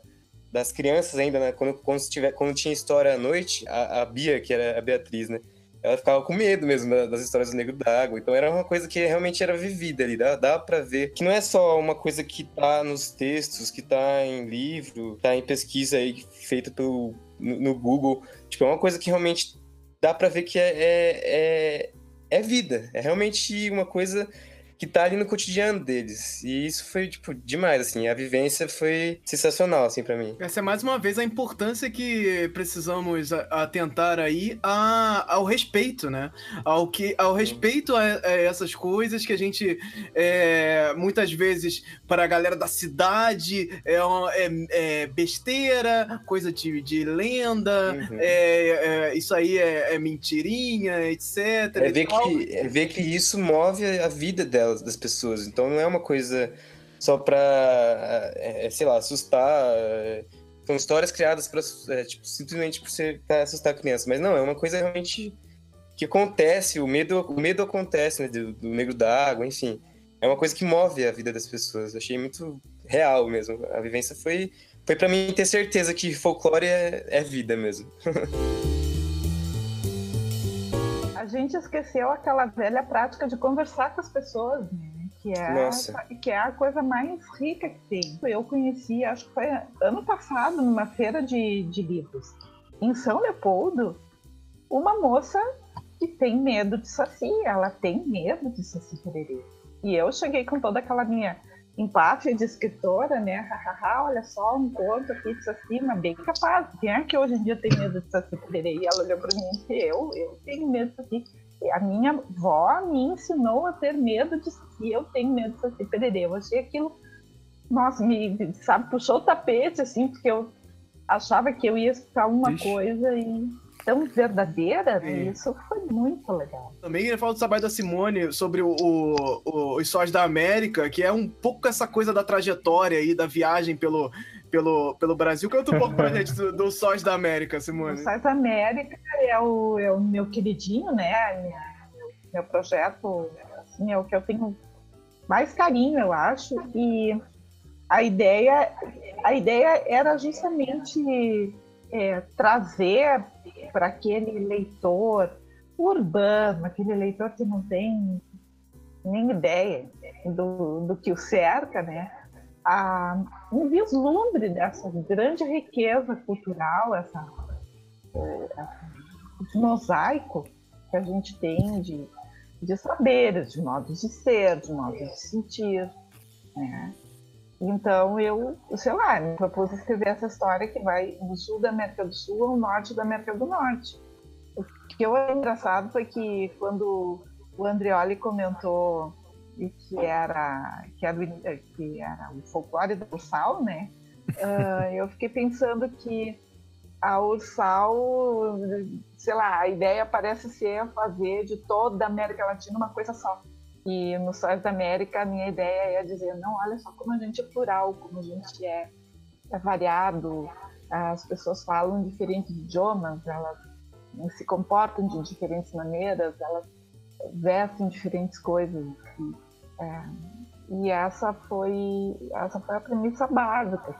das crianças ainda, né? Quando, quando, tiver, quando tinha história à noite, a, a, Bia, que era a Beatriz, né? Ela ficava com medo mesmo das histórias do Negro d'Água. Então era uma coisa que realmente era vivida ali. Dá, dá pra ver que não é só uma coisa que tá nos textos, que tá em livro, tá em pesquisa aí feita pelo, no, no Google. Tipo, é uma coisa que realmente dá pra ver que é, é, é é vida. É realmente uma coisa que tá ali no cotidiano deles. E isso foi, tipo, demais, assim. A vivência foi sensacional, assim, para mim. Essa é mais uma vez a importância que precisamos atentar aí a, ao respeito, né? Ao, que, ao respeito a, a essas coisas que a gente, é, muitas vezes, para a galera da cidade, é, é, é besteira, coisa de, de lenda, uhum. é, é isso aí é, é, mentirinha, etc. É ver, que, é ver que isso move a vida delas, das pessoas. Então não é uma coisa só para, é, é, sei lá, assustar. São histórias criadas para tipo, simplesmente para assustar a criança. Mas não, é uma coisa realmente que acontece, o medo, o medo acontece, né, do, do negro da água, enfim. É uma coisa que move a vida das pessoas. achei muito real mesmo. A vivência foi, foi para mim ter certeza que folclore é, é vida mesmo. a gente esqueceu aquela velha prática de conversar com as pessoas, né? Que é, que é a coisa mais rica que tem. Eu conheci, acho que foi ano passado, numa feira de, de livros, em São Leopoldo, uma moça que tem medo de saci. Ela tem medo de saci pererê. E eu cheguei com toda aquela minha empáfia de escritora, né? Hahaha, olha só, um conto aqui de saci, mas bem capaz. Quem é que hoje em dia tem medo de pererê? E ela olhou para mim e disse, eu, eu tenho medo de saci. E a minha avó me ensinou a ter medo de saci. Eu tenho medo de saci pererê. Eu achei aquilo, nossa, me, sabe, puxou o tapete, assim, porque eu achava que eu ia escutar uma Ixi. coisa e tão verdadeira, é. isso foi muito legal. Também ele fala do trabalho da Simone sobre o, o, os sóis da América, que é um pouco essa coisa da trajetória aí, da viagem pelo, pelo, pelo Brasil. Conta um pouco pra gente do, do Sóis da América, Simone. O Sóis da América é o, é o meu queridinho, né? Meu, meu projeto, assim, é o que eu tenho mais carinho, eu acho. E a ideia, a ideia era justamente é, trazer para aquele leitor urbano, aquele leitor que não tem nem ideia do, do que o cerca, né? A, um vislumbre dessa grande riqueza cultural, essa, esse mosaico que a gente tem de, de saberes, de modos de ser, de modos de sentir, né? Então eu, sei lá, me propus escrever essa história que vai do sul da América do Sul ao norte da América do Norte. O que eu achei engraçado foi que quando o Andreoli comentou que era que era, que era o folclore da Ursal, né? Uh, eu fiquei pensando que a Ursal, sei lá, a ideia parece ser fazer de toda a América Latina uma coisa só. E no Sóis da América, a minha ideia é dizer: não, olha só como a gente é plural, como a gente é, é variado, as pessoas falam diferentes idiomas, elas se comportam de diferentes maneiras, elas vestem diferentes coisas. E, é, e essa foi essa foi a premissa básica.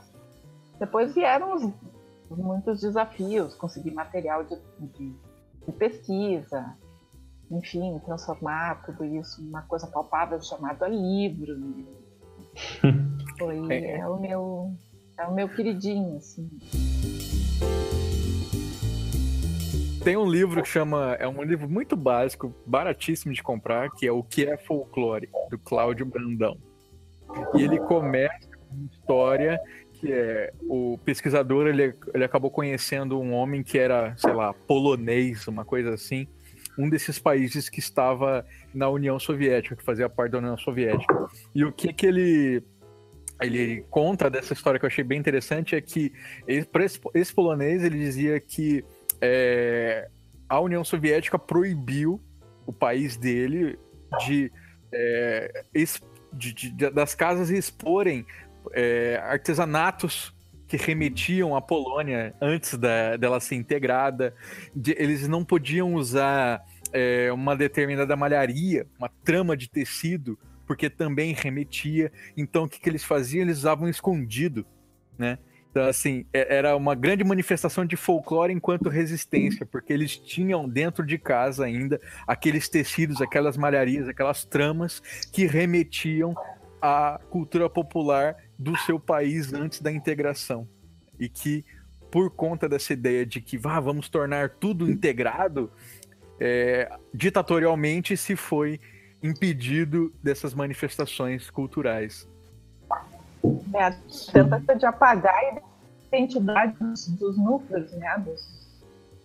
Depois vieram os, muitos desafios, conseguir material de, de, de pesquisa, enfim, transformar tudo isso numa coisa palpável chamada livro. Foi, é. é. o meu, é o meu queridinho, assim. Tem um livro que chama. É um livro muito básico, baratíssimo de comprar, que é O que é Folclore, do Cláudio Brandão. E ele começa com uma história que é o pesquisador ele, ele acabou conhecendo um homem que era, sei lá, polonês, uma coisa assim um desses países que estava na União Soviética, que fazia parte da União Soviética. E o que que ele ele conta dessa história que eu achei bem interessante é que esse, esse, polonês ele dizia que é, a União Soviética proibiu o país dele de, é, de, de das casas exporem é, artesanatos que remetiam à Polônia antes da, dela ser integrada. De, eles não podiam usar é, uma determinada malharia, uma trama de tecido, porque também remetia. Então, o que, que eles faziam? Eles usavam escondido, né? Então, assim, é, era uma grande manifestação de folclore enquanto resistência, porque eles tinham dentro de casa ainda aqueles tecidos, aquelas malharias, aquelas tramas que remetiam à cultura popular do seu país antes da integração. E que, por conta dessa ideia de que ah, vamos tornar tudo integrado, é, ditatorialmente se foi impedido dessas manifestações culturais. É a tentativa de apagar a identidade dos, dos núcleos, né, dos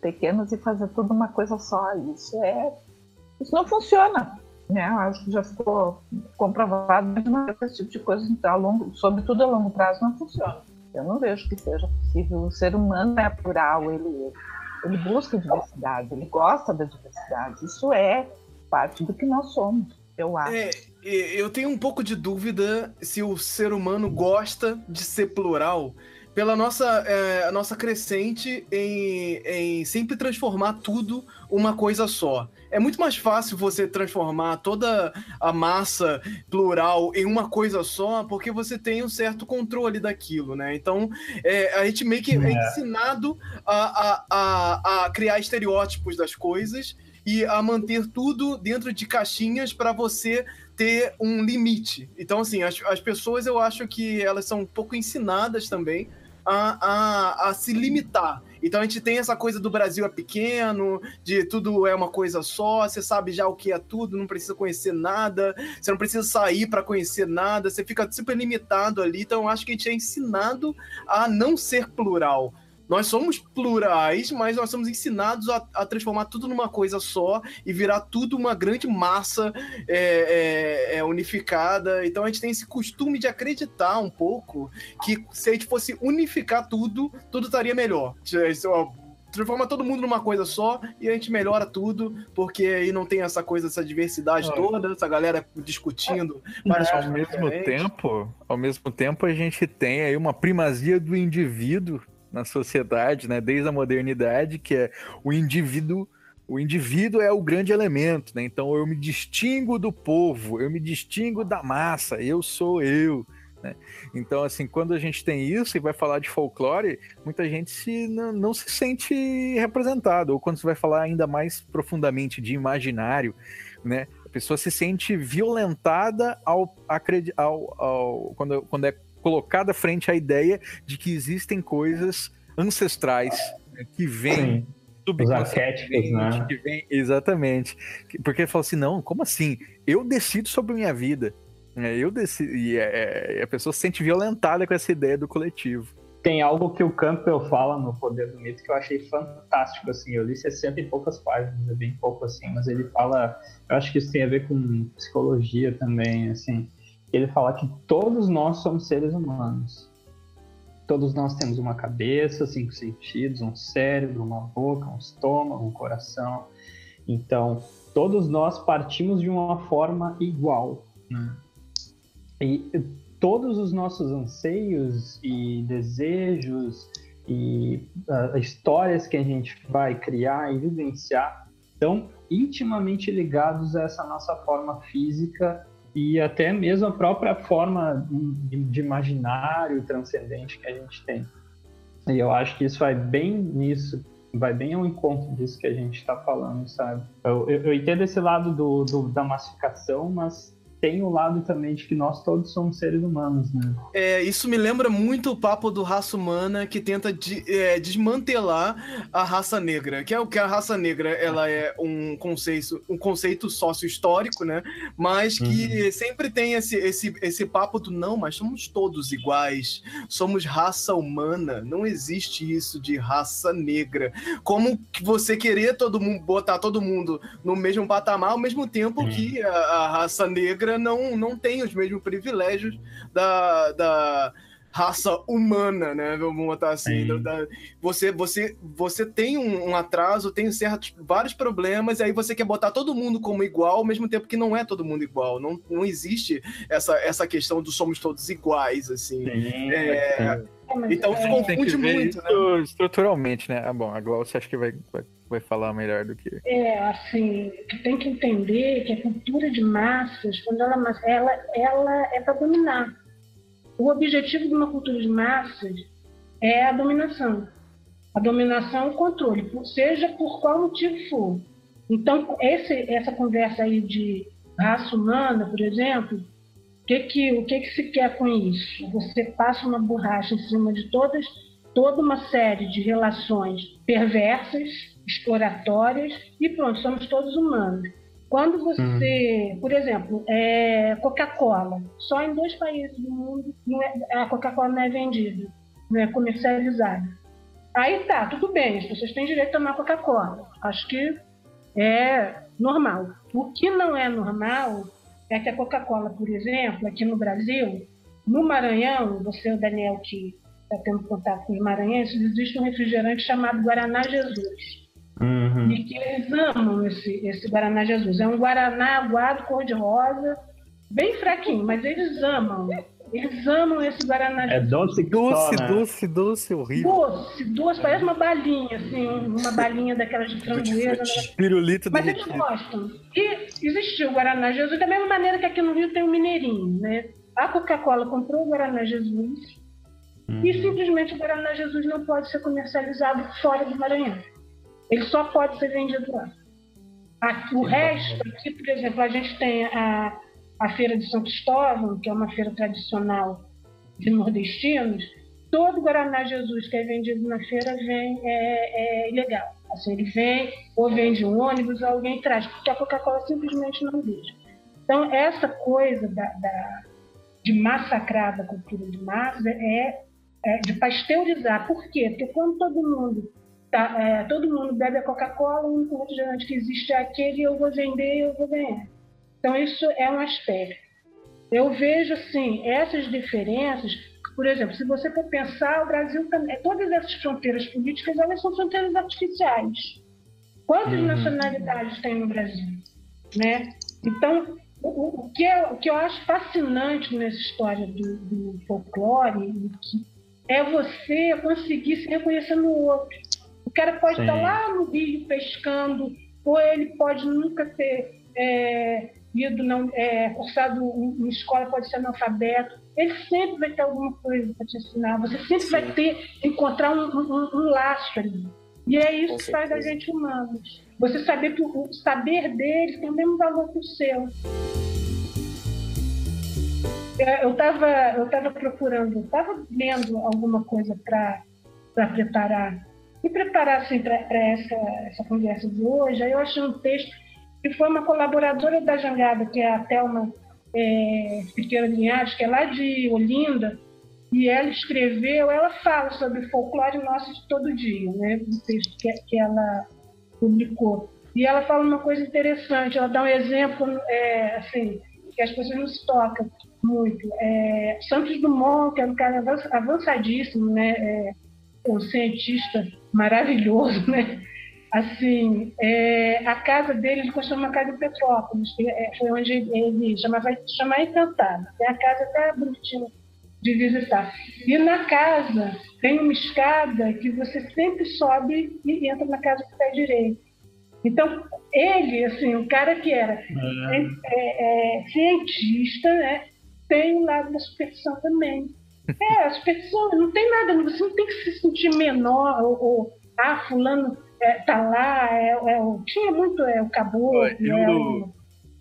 pequenos e fazer tudo uma coisa só. Isso é, isso não funciona, né? Acho que já ficou comprovado que esse tipo de coisa, então, a longo, sobretudo a longo prazo, não funciona. Eu não vejo que seja possível. O ser humano é plural, ele, ele busca diversidade, ele gosta da diversidade. Isso é parte do que nós somos, eu acho. É, eu tenho um pouco de dúvida se o ser humano gosta de ser plural pela nossa, é, nossa crescente em, em sempre transformar tudo uma coisa só. É muito mais fácil você transformar toda a massa plural em uma coisa só, porque você tem um certo controle daquilo, né? Então, é, a gente meio que é, é ensinado a, a, a, a criar estereótipos das coisas e a manter tudo dentro de caixinhas para você ter um limite. Então, assim, as, as pessoas eu acho que elas são um pouco ensinadas também a, a, a se limitar. Então a gente tem essa coisa do Brasil é pequeno, de tudo é uma coisa só, você sabe já o que é tudo, não precisa conhecer nada, você não precisa sair para conhecer nada, você fica super limitado ali. Então eu acho que a gente é ensinado a não ser plural. Nós somos plurais, mas nós somos ensinados a, a, transformar tudo numa coisa só e virar tudo uma grande massa é, é, é, unificada. Então a gente tem esse costume de acreditar um pouco que se a gente fosse unificar tudo, tudo estaria melhor. Transforma todo mundo numa coisa só e a gente melhora tudo, porque aí não tem essa coisa, essa diversidade toda, essa galera discutindo. Mas ao mesmo tempo, ao mesmo tempo a gente tem aí uma primazia do indivíduo na sociedade, né, desde a modernidade, que é o indivíduo o indivíduo é o grande elemento, né? Então eu me distingo do povo, eu me distingo da massa, eu sou eu. Né? Então, assim, quando a gente tem isso e vai falar de folclore, muita gente se, não, não se sente representado. Ou quando você vai falar ainda mais profundamente de imaginário, né? A pessoa se sente violentada ao, ao, ao quando, quando é colocada frente à ideia de que existem coisas ancestrais né, que vêm Os arquétipos, né? Vem, exatamente. Porque ele fala assim, não, como assim? Eu decido sobre minha vida. É, eu decido, e é, é, a pessoa se sente violentada com essa ideia do coletivo. Tem algo que o Campbell fala no Poder do Mito que eu achei fantástico, assim, eu li 60 e poucas páginas, é bem pouco assim, mas ele fala, eu acho que isso tem a ver com psicologia também, assim, ele fala que todos nós somos seres humanos. Todos nós temos uma cabeça, cinco sentidos, um cérebro, uma boca, um estômago, um coração. Então, todos nós partimos de uma forma igual. Né? E todos os nossos anseios e desejos e uh, histórias que a gente vai criar e vivenciar estão intimamente ligados a essa nossa forma física e até mesmo a própria forma de, de imaginário transcendente que a gente tem. E eu acho que isso vai bem nisso, vai bem ao encontro disso que a gente está falando, sabe? Eu, eu, eu, entendo esse lado do, do, da massificação, mas tem o lado também de que nós todos somos seres humanos, né? É, isso me lembra muito o papo do raça humana que tenta de, é, desmantelar a raça negra, que é o que a raça negra ela é um conceito, um conceito sócio-histórico, né? Mas que uhum. sempre tem esse, esse, esse papo do não, mas somos todos iguais, somos raça humana, não existe isso de raça negra. Como que você querer todo mundo botar todo mundo no mesmo patamar ao mesmo tempo uhum. que a, a raça negra não, não tem os mesmos privilégios da, da raça humana, né? Vamos botar assim. Da, você, você, você tem um, um, atraso, tem certos, vários problemas, e aí você quer botar todo mundo como igual, ao mesmo tempo que não é todo mundo igual. Não, não existe essa, essa questão do somos todos iguais, assim. Sim, é, é. Então se confunde muito, né? Estruturalmente, né? Ah, bom, agora você acha que vai, vai, vai falar melhor do que. É, assim, tem que entender que a cultura de massas, quando ela, ela, ela é para dominar o objetivo de uma cultura de massas é a dominação. A dominação e o controle, seja por qual motivo for. Então, esse, essa conversa aí de raça humana, por exemplo, que, que, o que, que se quer com isso? Você passa uma borracha em cima de todas, toda uma série de relações perversas, exploratórias, e pronto, somos todos humanos. Quando você, por exemplo, é, Coca-Cola, só em dois países do mundo é, a Coca-Cola não é vendida, não é comercializada. Aí tá, tudo bem, as pessoas têm direito a tomar Coca-Cola. Acho que é normal. O que não é normal é que a Coca-Cola, por exemplo, aqui no Brasil, no Maranhão, você, o Daniel, que está tendo contato com os maranhenses, existe um refrigerante chamado Guaraná Jesus. Uhum. E que eles amam esse, esse Guaraná Jesus. É um Guaraná aguado, cor-de-rosa, bem fraquinho, mas eles amam. Eles amam esse Guaraná É doce, doce, né? doce, doce, horrível. Doce, doce, parece uma balinha, assim, uma balinha daquelas de framboesa. Pirulito Mas eles gostam. E existiu o Guaraná Jesus da mesma maneira que aqui no Rio tem o Mineirinho, né? A Coca-Cola comprou o Guaraná Jesus hum. e simplesmente o Guaraná Jesus não pode ser comercializado fora do Maranhão. Ele só pode ser vendido lá. Aqui, o resto, aqui, por exemplo, a gente tem a, a Feira de São Cristóvão, que é uma feira tradicional de nordestinos. Todo Guaraná Jesus que é vendido na feira vem é, é ilegal. Assim, ele vem, ou vende um ônibus, ou alguém traz, porque a Coca-Cola simplesmente não deixa. Então, essa coisa da, da, de massacrar a cultura de massa é, é, de pasteurizar. Por quê? Porque quando todo mundo Tá, é, todo mundo bebe a Coca-Cola, o único refrigerante que existe é aquele, eu vou vender, eu vou ganhar. Então, isso é um aspecto. Eu vejo, assim, essas diferenças. Por exemplo, se você for pensar, o Brasil também. Todas essas fronteiras políticas, elas são fronteiras artificiais. Quantas uhum. nacionalidades tem no Brasil? Né? Então, o, o, que eu, o que eu acho fascinante nessa história do, do folclore é você conseguir se reconhecer no outro cara pode Sim. estar lá no rio pescando, ou ele pode nunca ter é, ido, não, é, cursado em escola, pode ser analfabeto. Ele sempre vai ter alguma coisa para te ensinar. Você sempre Sim. vai ter, encontrar um, um, um, laço ali. E é isso Com que faz a gente humanos. Você saber que o saber dele tem o mesmo valor que o seu. É, eu estava eu tava procurando, estava lendo alguma coisa para preparar me preparar assim, para essa, essa conversa de hoje, aí eu achei um texto que foi uma colaboradora da Jangada, que é a Thelma é, Pequena Linhares, que é lá de Olinda, e ela escreveu, ela fala sobre folclore nosso de todo dia, né? Um texto que, que ela publicou. E ela fala uma coisa interessante, ela dá um exemplo, é, assim, que as pessoas não se tocam muito. É, Santos Dumont, que é um cara avançadíssimo, né? É, um cientista maravilhoso, né? Assim, é, a casa dele, ele construiu uma casa em Petrópolis, que é, foi onde ele chamava chamar Encantada. É a casa até bonitinha de visitar. E na casa tem uma escada que você sempre sobe e entra na casa do pé direito. Então, ele, assim, o cara que era é. É, é, cientista, né, tem um lado da superstição também. É, as pessoas não tem nada, você não tem que se sentir menor, ou, ou ah, fulano é, tá lá, é, é, tinha muito é, o caboclo. Eu, é, o...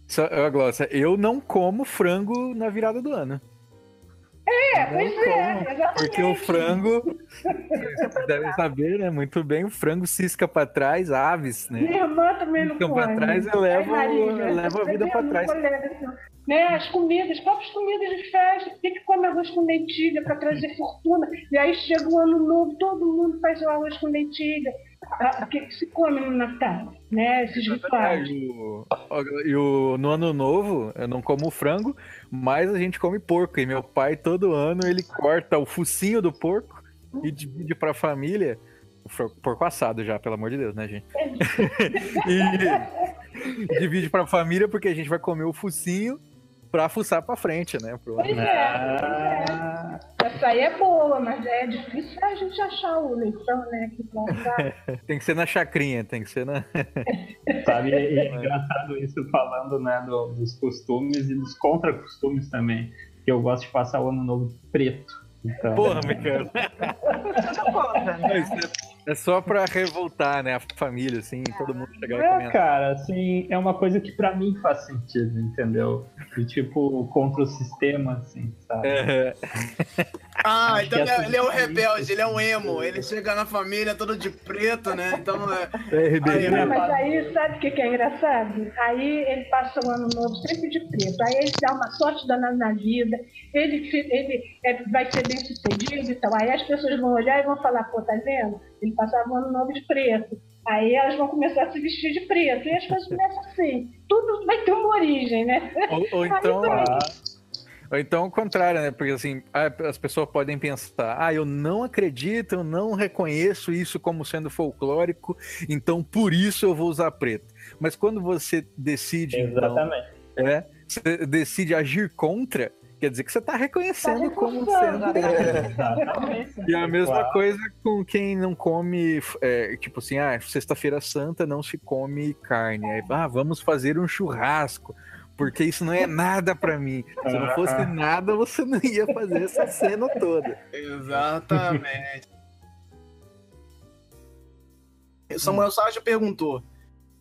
Só, Glócia, eu não como frango na virada do ano. É, pois é, exatamente. Porque o frango, você deve saber, né? Muito bem, o frango cisca para trás, aves, né? Minha irmã também não come. para trás, eu levo, eu levo a vida para trás né, as comidas, as próprias comidas de festa, tem que comer arroz com lentilha para trazer fortuna. E aí chega o ano novo, todo mundo faz o arroz com lentilha. O que, se come no Natal, né? Esses rituais. E o, no ano novo, eu não como frango, mas a gente come porco. E meu pai, todo ano, ele corta o focinho do porco e divide para a família. Porco assado já, pelo amor de Deus, né, gente? e divide para a família porque a gente vai comer o focinho pra fuçar pra frente, né? Pro... Pois é, ah. é. Essa aí é boa, mas é difícil a gente achar o leitão, né? Que tem que ser na chacrinha, tem que ser na. Sabe, é, é engraçado isso falando, né, do, dos costumes e dos contra-costumes também. Que eu gosto de passar o ano novo preto. Então, Porra, Michael. É só pra revoltar, né? A família, assim, todo mundo chegar é, e comentar. cara, assim, é uma coisa que pra mim faz sentido, entendeu? E, tipo, contra o sistema, assim, sabe? É. Ah, então ele é, ele é o rebelde, ele é o emo. Ele chega na família todo de preto, né? Então é. É rebelde. Não, mas aí, sabe o que, que é engraçado? Aí ele passa o ano novo sempre de preto. Aí ele dá uma sorte danada na vida, ele, ele é, vai ser bem sucedido e tal. Aí as pessoas vão olhar e vão falar, pô, tá vendo? Ele passava o ano novo de preto. Aí elas vão começar a se vestir de preto. E as coisas começam assim. Tudo vai ter uma origem, né? Ou, ou Aí então. vai. Ou então o contrário, né? Porque assim, as pessoas podem pensar, ah, eu não acredito, eu não reconheço isso como sendo folclórico, então por isso eu vou usar preto. Mas quando você decide, então, Exatamente. é, você decide agir contra, quer dizer que você está reconhecendo Tá como sendo. Exatamente. E a mesma Claro. coisa com quem não come, é, tipo assim, ah, sexta-feira santa não se come carne. Aí, ah, vamos fazer um churrasco, porque isso não é nada pra mim. Se não fosse nada, você não ia fazer essa cena toda. Exatamente. Samuel Sérgio perguntou: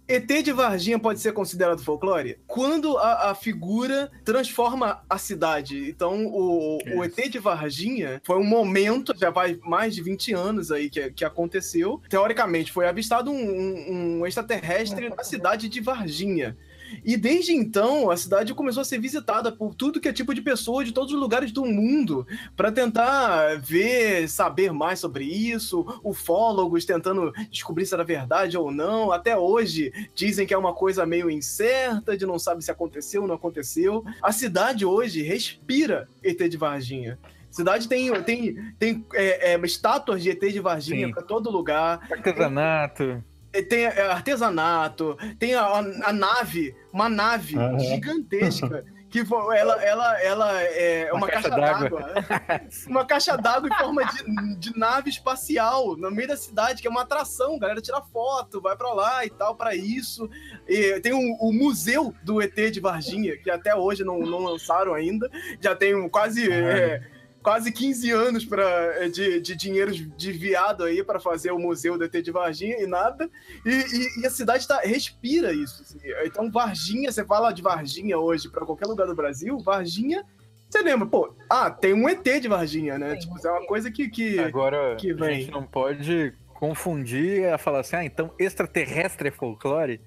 ET de Varginha pode ser considerado folclore? Quando a, a figura transforma a cidade. Então, o, o ET de Varginha foi um momento, já vai mais de 20 anos aí que, que aconteceu. Teoricamente, foi avistado um, um- um extraterrestre na cidade de Varginha. E desde então, a cidade começou a ser visitada por tudo que é tipo de pessoa de todos os lugares do mundo para tentar ver, saber mais sobre isso, ufólogos tentando descobrir se era verdade ou não. Até hoje dizem que é uma coisa meio incerta, de não sabe se aconteceu ou não aconteceu. A cidade hoje respira ET de Varginha. Cidade tem, tem, tem é, é, estátuas de ET de Varginha para todo lugar. Artesanato. Tem é, artesanato, tem a, a- nave, uma nave Aham. gigantesca. Que ela, ela, ela é uma, Uma caixa, caixa d'água. uma caixa d'água em forma de, de nave espacial no meio da cidade, que é uma atração. A galera tira foto, vai pra lá e tal, pra isso. E tem o, o museu do ET de Varginha, que até hoje não, não lançaram ainda. Já tem um quase. é, quase 15 anos pra, é, de, de dinheiro desviado aí para fazer o museu do ET de Varginha e nada. E, e- e a cidade tá, respira isso. assim. Então, Varginha, você fala de Varginha hoje para qualquer lugar do Brasil, Varginha, você lembra, pô, ah, tem um ET de Varginha, né? Tem Tipo, é uma coisa que. que... Agora, que a vem. gente não pode confundir a falar assim, ah, então extraterrestre é folclore?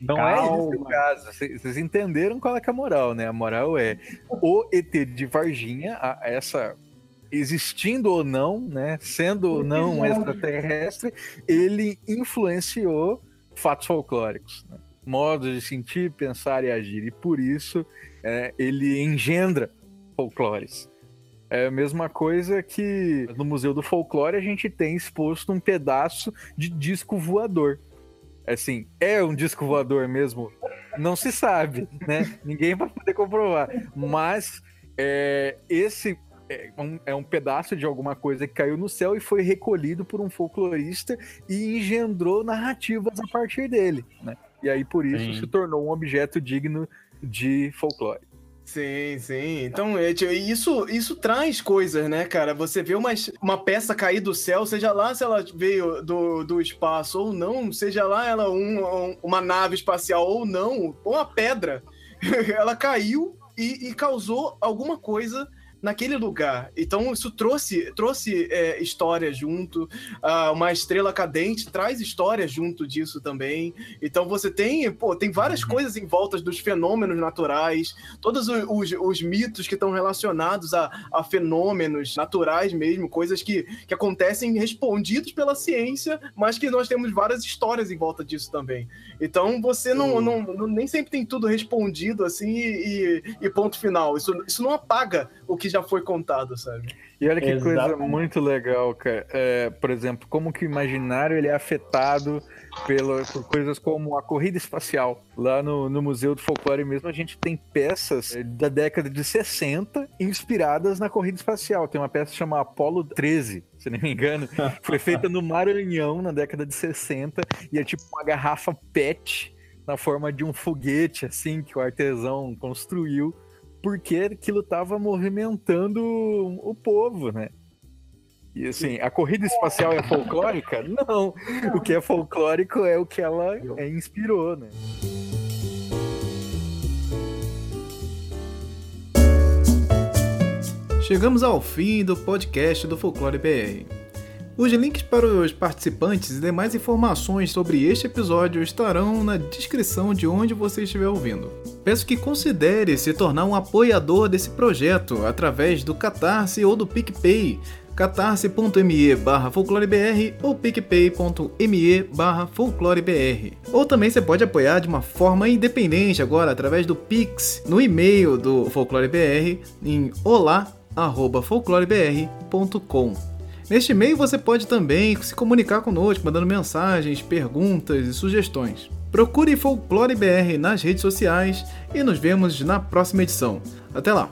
Não, não é esse o caso. Vocês vocês entenderam qual é, que é a moral, né? A moral é o ET de Varginha, a- essa existindo ou não, né, sendo ou não um extraterrestre, ele influenciou fatos folclóricos, né? modos de sentir, pensar e agir, e por isso é, ele engendra folclores. É a mesma coisa que no Museu do Folclore a gente tem exposto um pedaço de disco voador. Assim, é um disco voador mesmo? Não se sabe, né? Ninguém vai poder comprovar. Mas é, esse é um, é um pedaço de alguma coisa que caiu no céu e foi recolhido por um folclorista e engendrou narrativas a partir dele, né? E aí por isso Sim. se tornou um objeto digno de folclore. Sim, sim. Então, é, isso, isso traz coisas, né, cara? Você vê uma, uma peça cair do céu, seja lá se ela veio do, do espaço ou não, seja lá ela um- uma nave espacial ou não, ou uma pedra, ela caiu e, e causou alguma coisa naquele lugar. Então, isso trouxe, trouxe é, história junto. Ah, uma estrela cadente traz história junto disso também. Então, você tem, pô, tem várias coisas em volta dos fenômenos naturais, todos o- os, os mitos que estão relacionados a, a fenômenos naturais mesmo, coisas que, que acontecem respondidos pela ciência, mas que nós temos várias histórias em volta disso também. Então você não, não, não- nem sempre tem tudo respondido assim e, e ponto final. Isso, isso não apaga o que já foi contado, sabe? E olha que coisa Exatamente. muito legal, cara. É, por exemplo, como que o imaginário ele é afetado pela, por coisas como a corrida espacial. Lá no, no Museu do Folclore mesmo, a gente tem peças é, da década de 60 inspiradas na corrida espacial. Tem uma peça chamada Apollo 13, se não me engano. Foi feita no Maranhão na década de 60 e é tipo uma garrafa PET na forma de um foguete, assim, que o artesão construiu porque aquilo estava movimentando o povo, né? E assim, a corrida espacial é folclórica? Não. O que é folclórico é o que ela é, inspirou, né? chegamos ao fim do podcast do Folclore BR. Os links para os participantes e demais informações sobre este episódio estarão na descrição de onde você estiver ouvindo. Peço que considere se tornar um apoiador desse projeto através do Catarse ou do PicPay, catarse.me barra folclorebr ou picpay.me barra folclorebr. Ou também você pode apoiar de uma forma independente agora através do Pix no e-mail do folclorebr em olá@folclorebr.com. Neste e-mail você pode também se comunicar conosco, mandando mensagens, perguntas e sugestões. Procure Folclore BR nas redes sociais e nos vemos na próxima edição. Até lá!